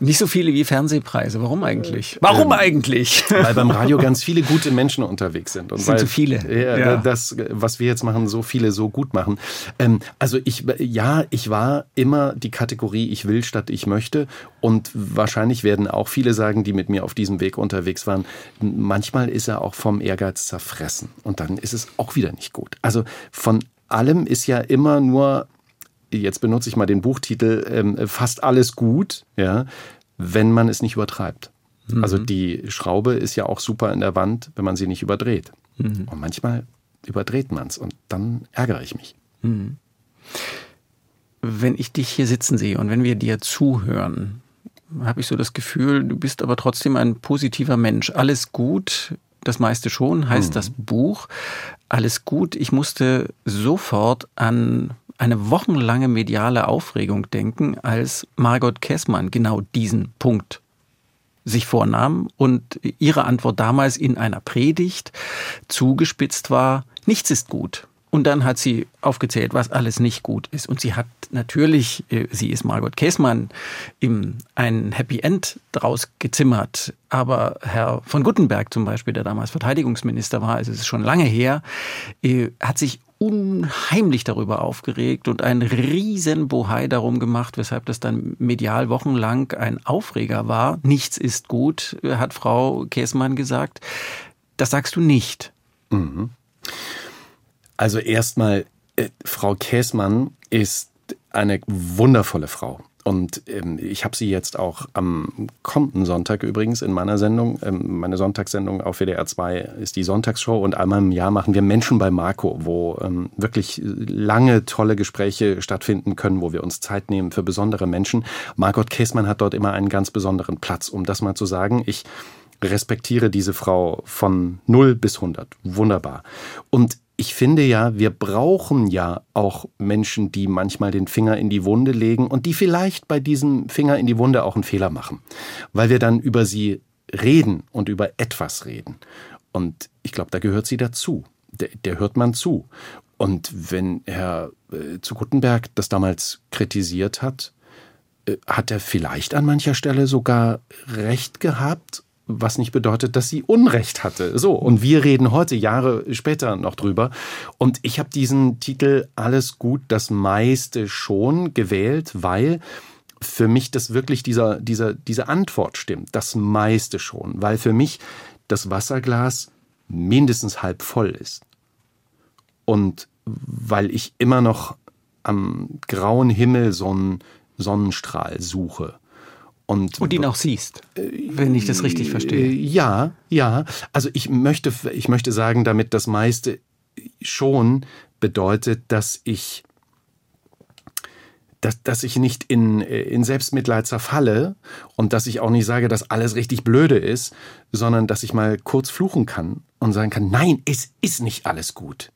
S3: Nicht so viele wie Fernsehpreise. Warum eigentlich? Warum ähm, eigentlich?
S4: Weil beim Radio ganz viele gute Menschen unterwegs sind.
S3: Und
S4: sind weil,
S3: so viele.
S4: Ja, ja. Das, was wir jetzt machen, so viele so gut machen. Ähm, also ich, ja, ich war immer die Kategorie ich will statt ich möchte. Und wahrscheinlich werden auch viele sagen, die mit mir auf diesem Weg unterwegs waren, manchmal ist er auch vom Ehrgeiz zerfressen. Und dann ist es auch wieder nicht gut. Also von allem ist ja immer nur, jetzt benutze ich mal den Buchtitel, ähm, fast alles gut, ja, wenn man es nicht übertreibt. Mhm. Also die Schraube ist ja auch super in der Wand, wenn man sie nicht überdreht. Mhm. Und manchmal überdreht man es und dann ärgere ich mich. Mhm.
S3: Wenn ich dich hier sitzen sehe und wenn wir dir zuhören, habe ich so das Gefühl, du bist aber trotzdem ein positiver Mensch. Alles gut, das meiste schon, heißt mhm. das Buch. Alles gut. Ich musste sofort an eine wochenlange mediale Aufregung denken, als Margot Kessmann genau diesen Punkt sich vornahm und ihre Antwort damals in einer Predigt zugespitzt war, nichts ist gut. Und dann hat sie aufgezählt, was alles nicht gut ist. Und sie hat natürlich, äh, sie ist Margot Käßmann, ein Happy End draus gezimmert. Aber Herr von Guttenberg zum Beispiel, der damals Verteidigungsminister war, also es ist schon lange her, äh, hat sich unheimlich darüber aufgeregt und einen riesen Bohai darum gemacht, weshalb das dann medial wochenlang ein Aufreger war. Nichts ist gut, hat Frau Käßmann gesagt. Das sagst du nicht.
S4: Mhm. Also erstmal, äh, Frau Käßmann ist eine wundervolle Frau. Und ähm, ich habe sie jetzt auch am kommenden Sonntag übrigens in meiner Sendung. Ähm, meine Sonntagssendung auf WDR 2 ist die Sonntagsshow und einmal im Jahr machen wir Menschen bei Marco, wo ähm, wirklich lange tolle Gespräche stattfinden können, wo wir uns Zeit nehmen für besondere Menschen. Margot Käßmann hat dort immer einen ganz besonderen Platz, um das mal zu sagen. Ich respektiere diese Frau von 0 bis 100. Wunderbar. Und ich finde ja, wir brauchen ja auch Menschen, die manchmal den Finger in die Wunde legen und die vielleicht bei diesem Finger in die Wunde auch einen Fehler machen, weil wir dann über sie reden und über etwas reden. Und ich glaube, da gehört sie dazu. Der, der hört man zu. Und wenn Herr äh, zu Guttenberg das damals kritisiert hat, äh, hat er vielleicht an mancher Stelle sogar recht gehabt was nicht bedeutet, dass sie Unrecht hatte. So, und wir reden heute, Jahre später noch drüber. Und ich habe diesen Titel Alles gut, das meiste schon gewählt, weil für mich das wirklich dieser, dieser, diese Antwort stimmt. Das meiste schon. Weil für mich das Wasserglas mindestens halb voll ist. Und weil ich immer noch am grauen Himmel so einen Sonnenstrahl suche
S3: und, und ihn auch siehst, wenn ich das richtig verstehe. Äh,
S4: ja, ja. Also ich möchte, ich möchte sagen, damit das meiste schon bedeutet, dass ich dass, dass ich nicht in, in Selbstmitleid zerfalle und dass ich auch nicht sage, dass alles richtig blöde ist, sondern dass ich mal kurz fluchen kann und sagen kann, nein, es ist nicht alles gut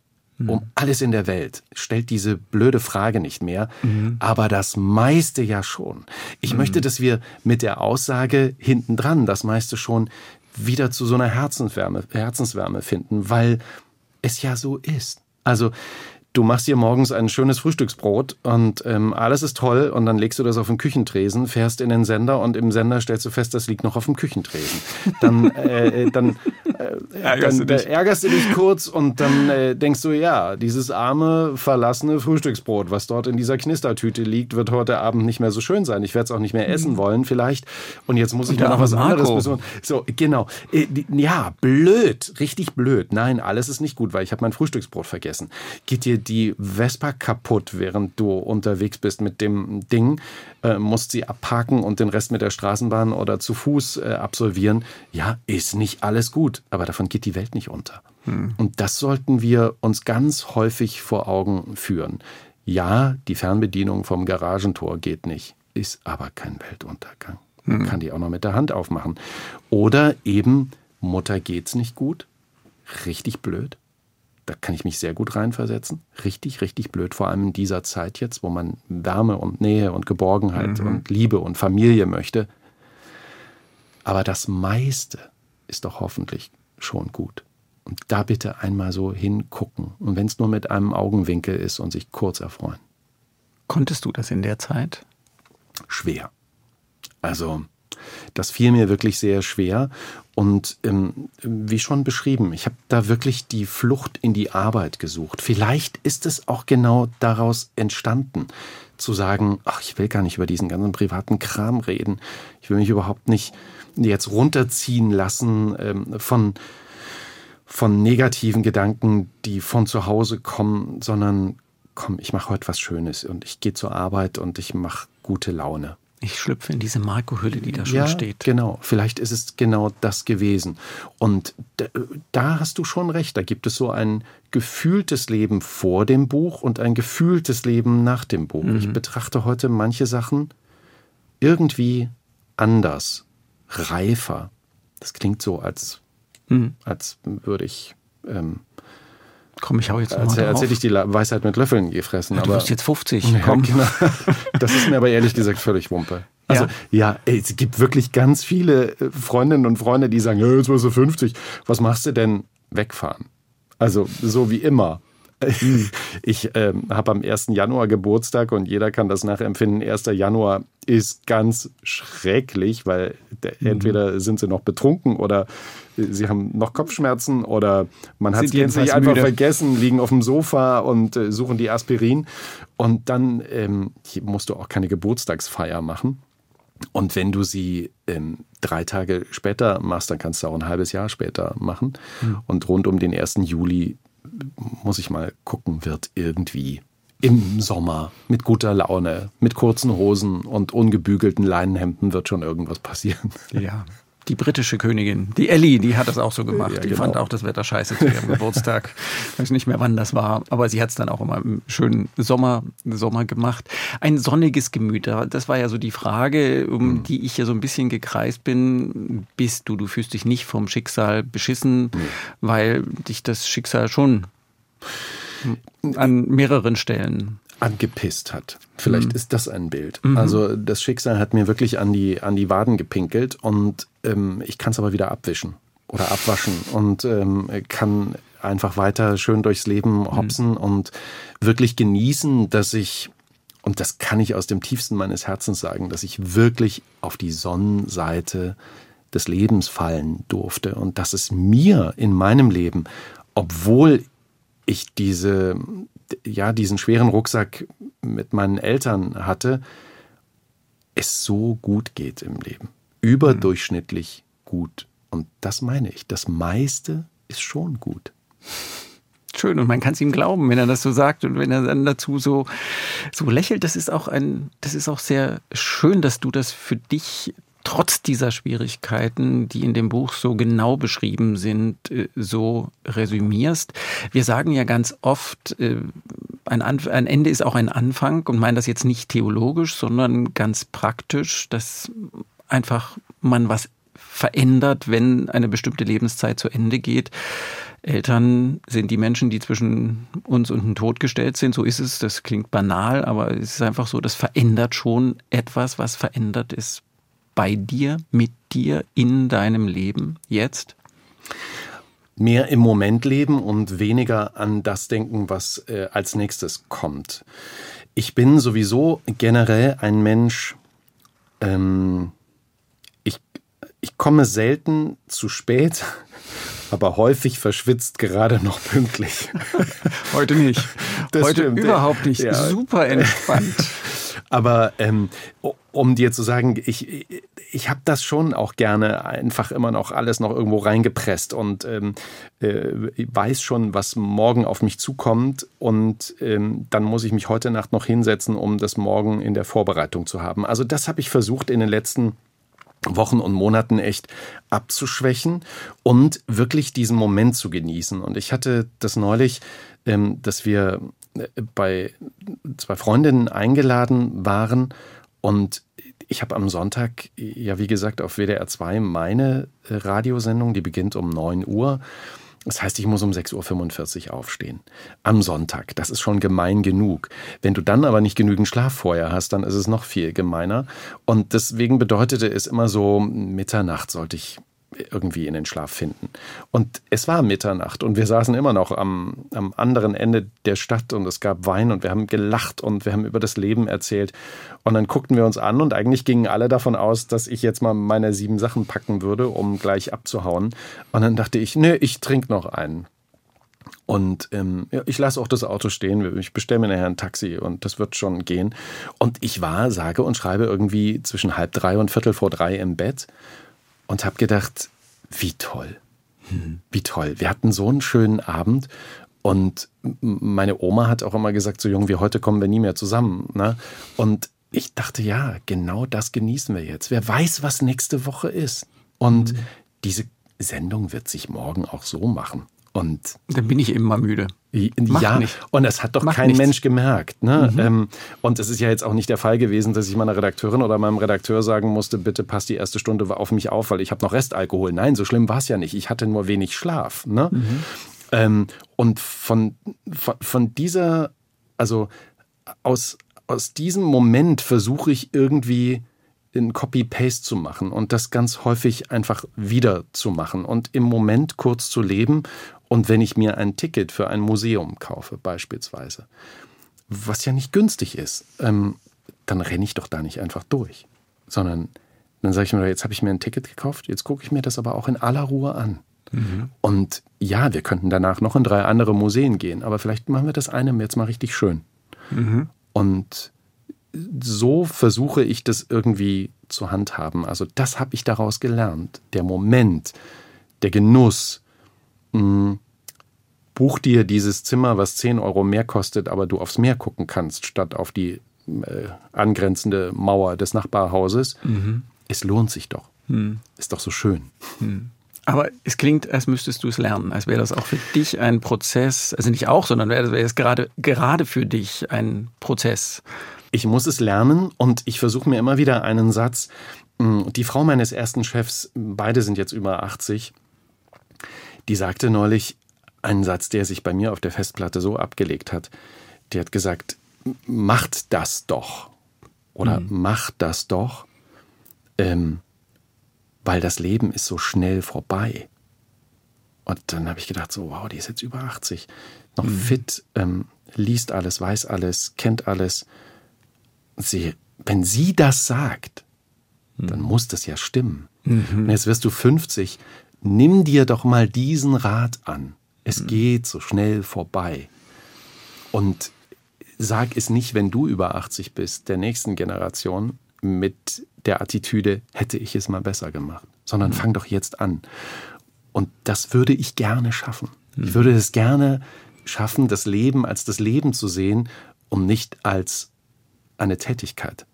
S4: um mhm. alles in der Welt. Stellt diese blöde Frage nicht mehr, mhm. aber das meiste ja schon. Ich mhm. möchte, dass wir mit der Aussage hintendran das meiste schon wieder zu so einer Herzenswärme, Herzenswärme finden, weil es ja so ist. Also du machst dir morgens ein schönes Frühstücksbrot und ähm, alles ist toll und dann legst du das auf den Küchentresen, fährst in den Sender und im Sender stellst du fest, das liegt noch auf dem Küchentresen. Dann, äh, dann, äh, ärgerst, dann du äh, ärgerst, du dich kurz und dann äh, denkst du, ja, dieses arme, verlassene Frühstücksbrot, was dort in dieser Knistertüte liegt, wird heute Abend nicht mehr so schön sein. Ich werde es auch nicht mehr essen mhm. wollen vielleicht und jetzt muss ich mir noch was Marco. anderes besorgen. So, genau. Äh, ja, blöd, richtig blöd. Nein, alles ist nicht gut, weil ich habe mein Frühstücksbrot vergessen. Geht dir die Vespa kaputt, während du unterwegs bist mit dem Ding, äh, musst sie abparken und den Rest mit der Straßenbahn oder zu Fuß äh, absolvieren. Ja, ist nicht alles gut, aber davon geht die Welt nicht unter. Hm. Und das sollten wir uns ganz häufig vor Augen führen. Ja, die Fernbedienung vom Garagentor geht nicht, ist aber kein Weltuntergang. Man hm. kann die auch noch mit der Hand aufmachen. Oder eben, Mutter geht's nicht gut, richtig blöd da kann ich mich sehr gut reinversetzen. Richtig, richtig blöd, vor allem in dieser Zeit jetzt, wo man Wärme und Nähe und Geborgenheit mhm. und Liebe und Familie möchte. Aber das meiste ist doch hoffentlich schon gut. Und da bitte einmal so hingucken. Und wenn es nur mit einem Augenwinkel ist und sich kurz erfreuen.
S3: Konntest du das in der Zeit?
S4: Schwer. Also das fiel mir wirklich sehr schwer. Und ähm, wie schon beschrieben, ich habe da wirklich die Flucht in die Arbeit gesucht. Vielleicht ist es auch genau daraus entstanden, zu sagen, ach, ich will gar nicht über diesen ganzen privaten Kram reden. Ich will mich überhaupt nicht jetzt runterziehen lassen ähm, von, von negativen Gedanken, die von zu Hause kommen, sondern komm, ich mache heute was Schönes und ich gehe zur Arbeit und ich mache gute Laune.
S3: Ich schlüpfe in diese Marco-Hülle, die da schon
S4: ja,
S3: steht.
S4: Genau, vielleicht ist es genau das gewesen. Und da, hast du schon recht. Da gibt es so ein gefühltes Leben vor dem Buch und ein gefühltes Leben nach dem Buch. Mhm. Ich betrachte heute manche Sachen irgendwie anders, reifer. Das klingt so, als, mhm. als würde ich. Ähm,
S3: Komm, ich hau jetzt
S4: als, als hätte ich die Weisheit mit Löffeln gefressen.
S3: Ja, du
S4: aber,
S3: bist jetzt 50. Ja, Komm.
S4: Genau. Das ist mir aber ehrlich gesagt völlig Wumpe. Also ja, ja es gibt wirklich ganz viele äh, Freundinnen und Freunde, die sagen, jetzt bist du 50. Was machst du denn? Wegfahren. Also so wie immer. Ich äh, habe am 1. Januar Geburtstag und jeder kann das nachempfinden. 1. Januar ist ganz schrecklich, weil mhm. entweder sind sie noch betrunken oder sie haben noch Kopfschmerzen oder man hat es gänzlich einfach vergessen, liegen auf dem Sofa und äh, suchen die Aspirin. Und dann ähm, musst du auch keine Geburtstagsfeier machen. Und wenn du sie ähm, drei Tage später machst, dann kannst du auch ein halbes Jahr später machen. Mhm. Und rund um den 1. Juli, muss ich mal gucken, wird irgendwie im Sommer mit guter Laune, mit kurzen Hosen und ungebügelten Leinenhemden wird schon irgendwas passieren.
S3: Ja, die britische Königin, die Ellie, die hat das auch so gemacht. Ja, die genau. fand auch das Wetter scheiße zu ihrem Geburtstag. Ich weiß nicht mehr, wann das war, aber sie hat es dann auch immer im schönen Sommer, Sommer gemacht. Ein sonniges Gemüt, das war ja so die Frage, um mhm. die ich ja so ein bisschen gekreist bin. Bist du, du fühlst dich nicht vom Schicksal beschissen, mhm. weil dich das Schicksal schon an mehreren Stellen
S4: angepisst hat. Vielleicht mhm. ist das ein Bild. Mhm. Also das Schicksal hat mir wirklich an die, an die Waden gepinkelt und ähm, ich kann es aber wieder abwischen oder abwaschen und ähm, kann einfach weiter schön durchs Leben mhm. hopsen mhm. und wirklich genießen, dass ich, und das kann ich aus dem tiefsten meines Herzens sagen, dass ich wirklich auf die Sonnenseite des Lebens fallen durfte und dass es mir in meinem Leben, obwohl ich diese ja, diesen schweren Rucksack mit meinen Eltern hatte, es so gut geht im Leben. Überdurchschnittlich gut. Und das meine ich. Das meiste ist schon gut.
S3: Schön und man kann es ihm glauben, wenn er das so sagt und wenn er dann dazu so, so lächelt. Das ist auch ein, das ist auch sehr schön, dass du das für dich trotz dieser Schwierigkeiten, die in dem Buch so genau beschrieben sind, äh, so resümierst. Wir sagen ja ganz oft, äh, ein, ein Ende ist auch ein Anfang und meinen das jetzt nicht theologisch, sondern ganz praktisch, dass einfach man was verändert, wenn eine bestimmte Lebenszeit zu Ende geht. Eltern sind die Menschen, die zwischen uns und dem Tod gestellt sind. So ist es. Das klingt banal, aber es ist einfach so, das verändert schon etwas, was verändert ist bei dir, mit dir in deinem Leben jetzt?
S4: Mehr im Moment leben und weniger an das denken, was äh, als nächstes kommt. Ich bin sowieso generell ein Mensch, ähm, ich komme selten zu spät, aber häufig verschwitzt gerade noch pünktlich.
S3: Heute nicht. Das Heute stimmt. überhaupt nicht. Ja. Super entspannt.
S4: Aber ähm, um dir zu sagen, ich, ich habe das schon auch gerne einfach immer noch alles noch irgendwo reingepresst und ähm, äh, weiß schon, was morgen auf mich zukommt. Und ähm, dann muss ich mich heute Nacht noch hinsetzen, um das morgen in der Vorbereitung zu haben. Also das habe ich versucht in den letzten Wochen und Monaten echt abzuschwächen und wirklich diesen Moment zu genießen. Und ich hatte das neulich, ähm, dass wir äh, bei zwei Freundinnen eingeladen waren und ich habe am Sonntag, ja wie gesagt, auf WDR 2 meine Radiosendung, die beginnt um 9 Uhr. Das heißt, ich muss um 6.45 Uhr aufstehen. Am Sonntag. Das ist schon gemein genug. Wenn du dann aber nicht genügend Schlaf vorher hast, dann ist es noch viel gemeiner. Und deswegen bedeutete es immer so, Mitternacht sollte ich irgendwie in den Schlaf finden. Und es war Mitternacht und wir saßen immer noch am, am anderen Ende der Stadt und es gab Wein und wir haben gelacht und wir haben über das Leben erzählt. Und dann guckten wir uns an und eigentlich gingen alle davon aus, dass ich jetzt mal meine sieben Sachen packen würde, um gleich abzuhauen. Und dann dachte ich, nö, ich trinke noch einen. Und ähm, ich lasse auch das Auto stehen. Ich bestelle mir nachher ein Taxi und das wird schon gehen. Und ich war, sage und schreibe irgendwie zwischen halb drei und viertel vor drei im Bett und habe gedacht, wie toll. Wie toll. Wir hatten so einen schönen Abend und meine Oma hat auch immer gesagt, so jung wie heute kommen wir nie mehr zusammen. Ne? Und ich dachte, ja, genau das genießen wir jetzt. Wer weiß, was nächste Woche ist. Und mhm. diese Sendung wird sich morgen auch so machen. Und
S3: dann bin ich eben mal müde.
S4: Macht ja, nicht. und das hat doch Macht kein nichts. Mensch gemerkt. Ne? Mhm. Ähm, und es ist ja jetzt auch nicht der Fall gewesen, dass ich meiner Redakteurin oder meinem Redakteur sagen musste, bitte passt die erste Stunde auf mich auf, weil ich habe noch Restalkohol. Nein, so schlimm war es ja nicht. Ich hatte nur wenig Schlaf. Ne? Mhm. Ähm, und von, von, von dieser, also aus, aus diesem Moment versuche ich irgendwie in Copy-Paste zu machen und das ganz häufig einfach wieder zu machen und im Moment kurz zu leben Und wenn ich mir ein Ticket für ein Museum kaufe, beispielsweise, was ja nicht günstig ist, ähm, dann renne ich doch da nicht einfach durch, sondern dann sage ich mir, jetzt habe ich mir ein Ticket gekauft, jetzt gucke ich mir das aber auch in aller Ruhe an. Mhm. Und ja, wir könnten danach noch in drei andere Museen gehen, aber vielleicht machen wir das eine jetzt mal richtig schön. Mhm. Und so versuche ich das irgendwie zu handhaben. Also das habe ich daraus gelernt. Der Moment, der Genuss. Mh, buch dir dieses Zimmer, was 10 Euro mehr kostet, aber du aufs Meer gucken kannst, statt auf die äh, angrenzende Mauer des Nachbarhauses. Mhm. Es lohnt sich doch. Mhm. Ist doch so schön. Mhm.
S3: Aber es klingt, als müsstest du es lernen, als wäre das auch für dich ein Prozess, also nicht auch, sondern wäre es gerade, gerade für dich ein Prozess.
S4: Ich muss es lernen und ich versuche mir immer wieder einen Satz. Hm, die Frau meines ersten Chefs, beide sind jetzt über 80, die sagte neulich einen Satz, der sich bei mir auf der Festplatte so abgelegt hat. Die hat gesagt, macht das doch. Oder mhm. macht das doch. Ähm, weil das Leben ist so schnell vorbei. Und dann habe ich gedacht, so, wow, die ist jetzt über 80, noch mhm. fit, ähm, liest alles, weiß alles, kennt alles. Sie, wenn sie das sagt, mhm. dann muss das ja stimmen. Mhm. Und jetzt wirst du 50, nimm dir doch mal diesen Rat an. Es mhm. geht so schnell vorbei. Und sag es nicht, wenn du über 80 bist, der nächsten Generation, mit der Attitüde, hätte ich es mal besser gemacht, sondern mhm. fang doch jetzt an. Und das würde ich gerne schaffen. Mhm. Ich würde es gerne schaffen, das Leben als das Leben zu sehen und nicht als eine Tätigkeit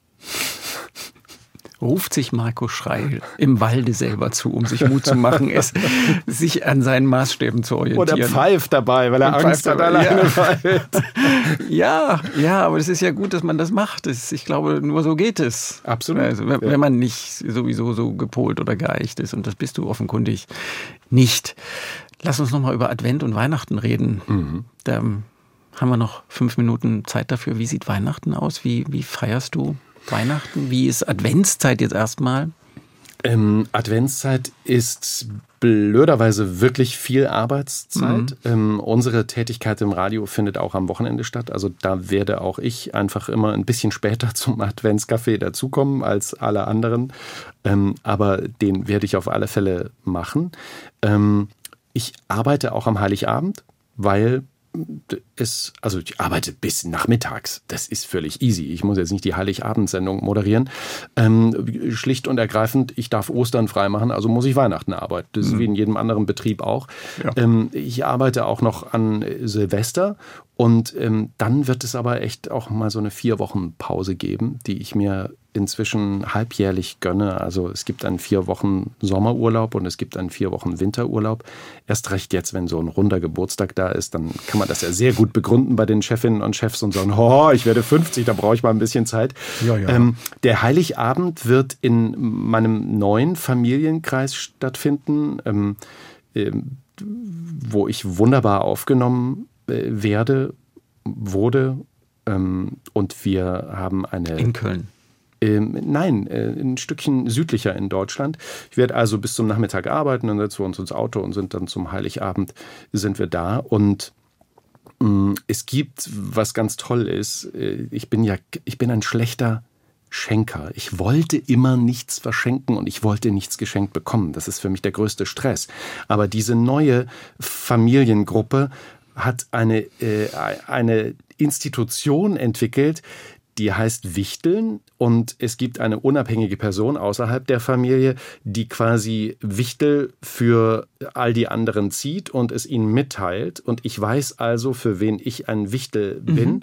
S3: ruft sich Marco Schreil im Walde selber zu, um sich Mut zu machen, es sich an seinen Maßstäben zu orientieren.
S4: Oder pfeift dabei, weil er Und Angst hat, alleine ja. pfeift.
S3: ja, ja, aber es ist ja gut, dass man das macht. ich glaube, nur so geht es.
S4: Absolut.
S3: Also, wenn, ja. wenn man nicht sowieso so gepolt oder geeicht ist. Und das bist du offenkundig nicht. Lass uns nochmal über Advent und Weihnachten reden. Mhm. Da haben wir noch fünf Minuten Zeit dafür. Wie sieht Weihnachten aus? Wie, wie feierst du? Weihnachten? Wie ist Adventszeit jetzt erstmal?
S4: Ähm, Adventszeit ist blöderweise wirklich viel Arbeitszeit. Mhm. Ähm, unsere Tätigkeit im Radio findet auch am Wochenende statt. Also da werde auch ich einfach immer ein bisschen später zum Adventscafé dazukommen als alle anderen. Ähm, aber den werde ich auf alle Fälle machen. Ähm, ich arbeite auch am Heiligabend, weil es, also ich arbeite bis nachmittags. Das ist völlig easy. Ich muss jetzt nicht die Heiligabendsendung moderieren. Ähm, schlicht und ergreifend, ich darf Ostern freimachen, also muss ich Weihnachten arbeiten. Das ist mhm. wie in jedem anderen Betrieb auch. Ja. Ähm, ich arbeite auch noch an Silvester und ähm, dann wird es aber echt auch mal so eine vier Wochen Pause geben, die ich mir inzwischen halbjährlich gönne. Also es gibt einen vier Wochen Sommerurlaub und es gibt einen vier Wochen Winterurlaub. Erst recht jetzt, wenn so ein runder Geburtstag da ist, dann kann man das ja sehr gut begründen bei den Chefinnen und Chefs und sagen, oh, ich werde 50, da brauche ich mal ein bisschen Zeit. Ja, ja. Ähm, der Heiligabend wird in meinem neuen Familienkreis stattfinden, ähm, äh, wo ich wunderbar aufgenommen äh, werde, wurde. Ähm, und wir haben eine...
S3: In Köln.
S4: Ähm, nein, äh, ein Stückchen südlicher in Deutschland. Ich werde also bis zum Nachmittag arbeiten, dann setzen wir uns ins Auto und sind dann zum Heiligabend sind wir da. Und mh, mm, es gibt, was ganz toll ist, äh, ich bin ja, ich bin ein schlechter Schenker. Ich wollte immer nichts verschenken und ich wollte nichts geschenkt bekommen. Das ist für mich der größte Stress. Aber diese neue Familiengruppe hat eine, äh, eine Institution entwickelt, die heißt Wichteln und es gibt eine unabhängige Person außerhalb der Familie, die quasi Wichtel für all die anderen zieht und es ihnen mitteilt. Und ich weiß also, für wen ich ein Wichtel bin. Mhm.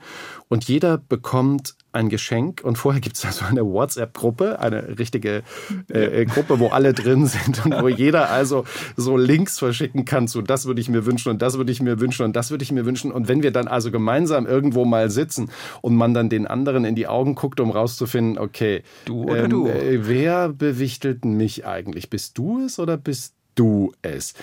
S4: Und jeder bekommt ein Geschenk und vorher gibt es da so eine WhatsApp-Gruppe, eine richtige äh, äh, Gruppe, wo alle drin sind und wo jeder also so Links verschicken kann zu das würde ich mir wünschen und das würde ich mir wünschen und das würde ich mir wünschen. Und wenn wir dann also gemeinsam irgendwo mal sitzen und man dann den anderen in die Augen guckt, um rauszufinden, okay,
S3: du oder ähm, du?
S4: Äh, wer bewichtelt mich eigentlich? Bist du es oder bist du es?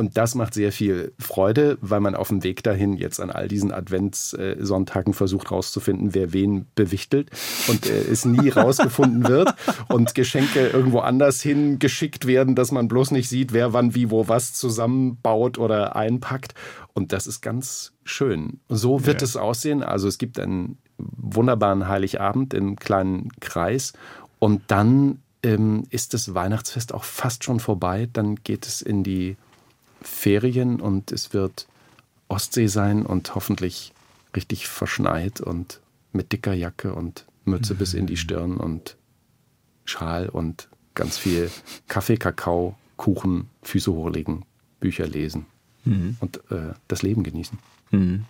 S4: Und das macht sehr viel Freude, weil man auf dem Weg dahin jetzt an all diesen Adventssonntagen versucht rauszufinden, wer wen bewichtelt und äh, es nie rausgefunden wird und Geschenke irgendwo anders hin geschickt werden, dass man bloß nicht sieht, wer wann wie wo was zusammenbaut oder einpackt. Und das ist ganz schön. So wird ja. es aussehen. Also es gibt einen wunderbaren Heiligabend im kleinen Kreis und dann ähm, ist das Weihnachtsfest auch fast schon vorbei. Dann geht es in die Ferien und es wird Ostsee sein und hoffentlich richtig verschneit und mit dicker Jacke und Mütze mhm. bis in die mhm. Stirn und Schal und ganz viel Kaffee, Kakao, Kuchen, Füße hochlegen, Bücher lesen mhm. und äh, das Leben genießen.
S3: Mhm.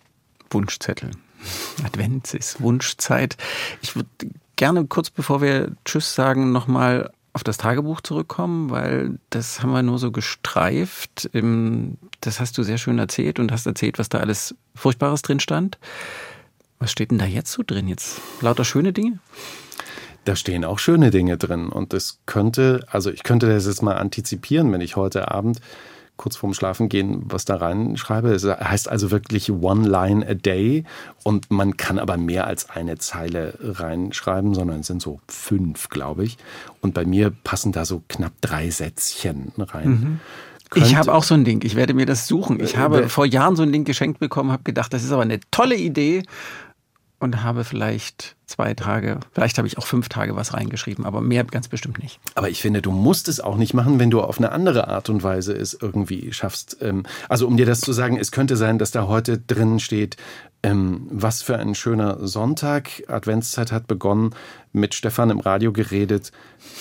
S3: Wunschzettel. Advent ist Wunschzeit. Ich würde gerne kurz bevor wir Tschüss sagen, nochmal auf das Tagebuch zurückkommen, weil das haben wir nur so gestreift. Das hast du sehr schön erzählt und hast erzählt, was da alles Furchtbares drin stand. Was steht denn da jetzt so drin? Jetzt lauter schöne Dinge?
S4: Da stehen auch schöne Dinge drin und es könnte, also ich könnte das jetzt mal antizipieren, wenn ich heute Abend kurz vorm Schlafengehen was da reinschreibe. Es heißt also wirklich One Line a Day und man kann aber mehr als eine Zeile reinschreiben, sondern es sind so fünf, glaube ich. Und bei mir passen da so knapp drei Sätzchen rein. Mhm.
S3: Ich habe auch so ein Ding. Ich werde mir das suchen. Ich habe vor Jahren so ein Ding geschenkt bekommen, habe gedacht, das ist aber eine tolle Idee und habe vielleicht zwei Tage, vielleicht habe ich auch fünf Tage was reingeschrieben, aber mehr ganz bestimmt nicht.
S4: Aber ich finde, du musst es auch nicht machen, wenn du auf eine andere Art und Weise es irgendwie schaffst. Ähm, also um dir das zu sagen, es könnte sein, dass da heute drin steht, ähm, was für ein schöner Sonntag. Adventszeit hat begonnen, mit Stefan im Radio geredet,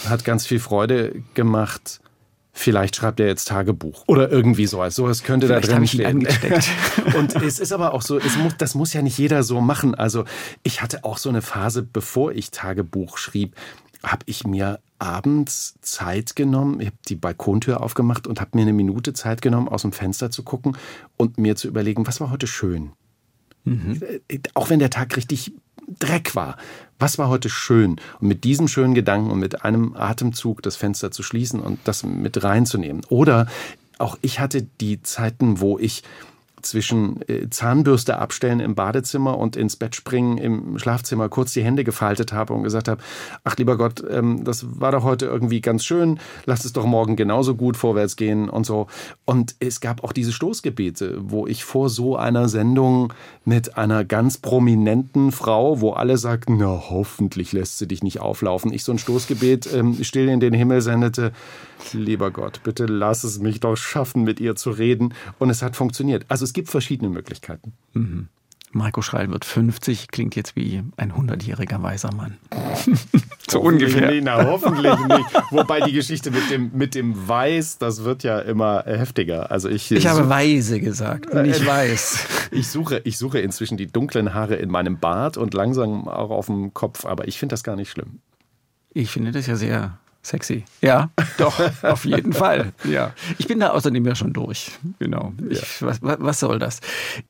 S4: hat ganz viel Freude gemacht vielleicht schreibt er jetzt Tagebuch oder irgendwie sowas. Sowas könnte vielleicht da drin stehen. und es ist aber auch so, es muss, das muss ja nicht jeder so machen. Also ich hatte auch so eine Phase, bevor ich Tagebuch schrieb, habe ich mir abends Zeit genommen, ich habe die Balkontür aufgemacht und habe mir eine Minute Zeit genommen, aus dem Fenster zu gucken und mir zu überlegen, was war heute schön. Mhm. Auch wenn der Tag richtig Dreck war. Was war heute schön? Und mit diesem schönen Gedanken und mit einem Atemzug das Fenster zu schließen und das mit reinzunehmen. Oder auch ich hatte die Zeiten, wo ich zwischen äh, Zahnbürste abstellen im Badezimmer und ins Bett springen im Schlafzimmer kurz die Hände gefaltet habe und gesagt habe, ach lieber Gott, ähm, das war doch heute irgendwie ganz schön, lass es doch morgen genauso gut vorwärts gehen und so. Und es gab auch diese Stoßgebete, wo ich vor so einer Sendung mit einer ganz prominenten Frau, wo alle sagten, na hoffentlich lässt sie dich nicht auflaufen, ich so ein Stoßgebet ähm, still in den Himmel sendete, lieber Gott, bitte lass es mich doch schaffen, mit ihr zu reden. Und es hat funktioniert. Also es gibt verschiedene Möglichkeiten.
S3: Mhm. Marco Schreil wird 50, klingt jetzt wie ein 100-jähriger weiser Mann.
S4: so ungefähr. Nee, na, hoffentlich nicht. Wobei die Geschichte mit dem, mit dem Weiß, das wird ja immer heftiger. Also ich,
S3: ich habe weise gesagt, nicht weiß.
S4: Ich suche, ich suche inzwischen die dunklen Haare in meinem Bart und langsam auch auf dem Kopf, aber ich finde das gar nicht schlimm.
S3: Ich finde das ja sehr Sexy. Ja, doch, auf jeden Fall. Ja. Ich bin da außerdem ja schon durch. Genau. Ich, was, was soll das?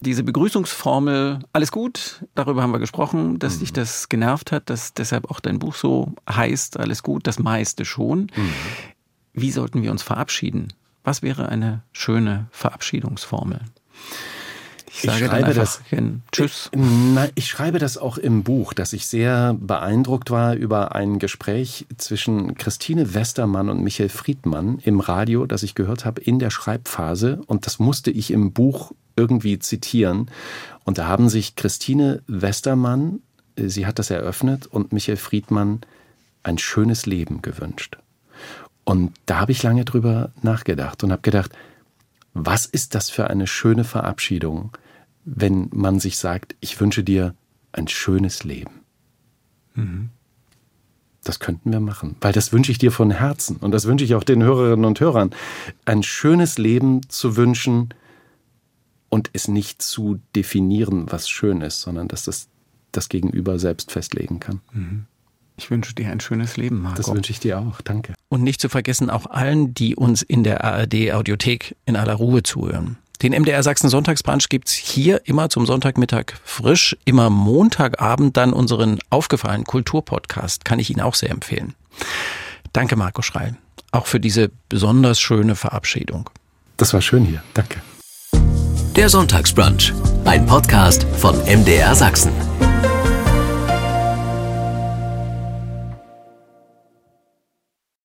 S3: Diese Begrüßungsformel, alles gut, darüber haben wir gesprochen, dass mhm. dich das genervt hat, dass deshalb auch dein Buch so heißt, alles gut, das meiste schon. Mhm. Wie sollten wir uns verabschieden? Was wäre eine schöne Verabschiedungsformel?
S4: Ich sage ich schreibe das. Tschüss. Nein, ich schreibe das auch im Buch, dass ich sehr beeindruckt war über ein Gespräch zwischen Christine Westermann und Michael Friedmann im Radio, das ich gehört habe in der Schreibphase. Und das musste ich im Buch irgendwie zitieren. Und da haben sich Christine Westermann, sie hat das eröffnet, und Michael Friedmann ein schönes Leben gewünscht. Und da habe ich lange drüber nachgedacht und habe gedacht, was ist das für eine schöne Verabschiedung, wenn man sich sagt, ich wünsche dir ein schönes Leben. Mhm. Das könnten wir machen, weil das wünsche ich dir von Herzen und das wünsche ich auch den Hörerinnen und Hörern, ein schönes Leben zu wünschen und es nicht zu definieren, was schön ist, sondern dass das das Gegenüber selbst festlegen kann. Mhm.
S3: Ich wünsche dir ein schönes Leben, Marco.
S4: Das wünsche ich dir auch. Danke.
S3: Und nicht zu vergessen auch allen, die uns in der ARD Audiothek in aller Ruhe zuhören. Den MDR Sachsen Sonntagsbrunch gibt's hier immer zum Sonntagmittag frisch, immer Montagabend dann unseren aufgefallenen Kulturpodcast. Kann ich Ihnen auch sehr empfehlen. Danke, Marco Schreil. Auch für diese besonders schöne Verabschiedung.
S4: Das war schön hier. Danke.
S2: Der Sonntagsbrunch, ein Podcast von MDR Sachsen.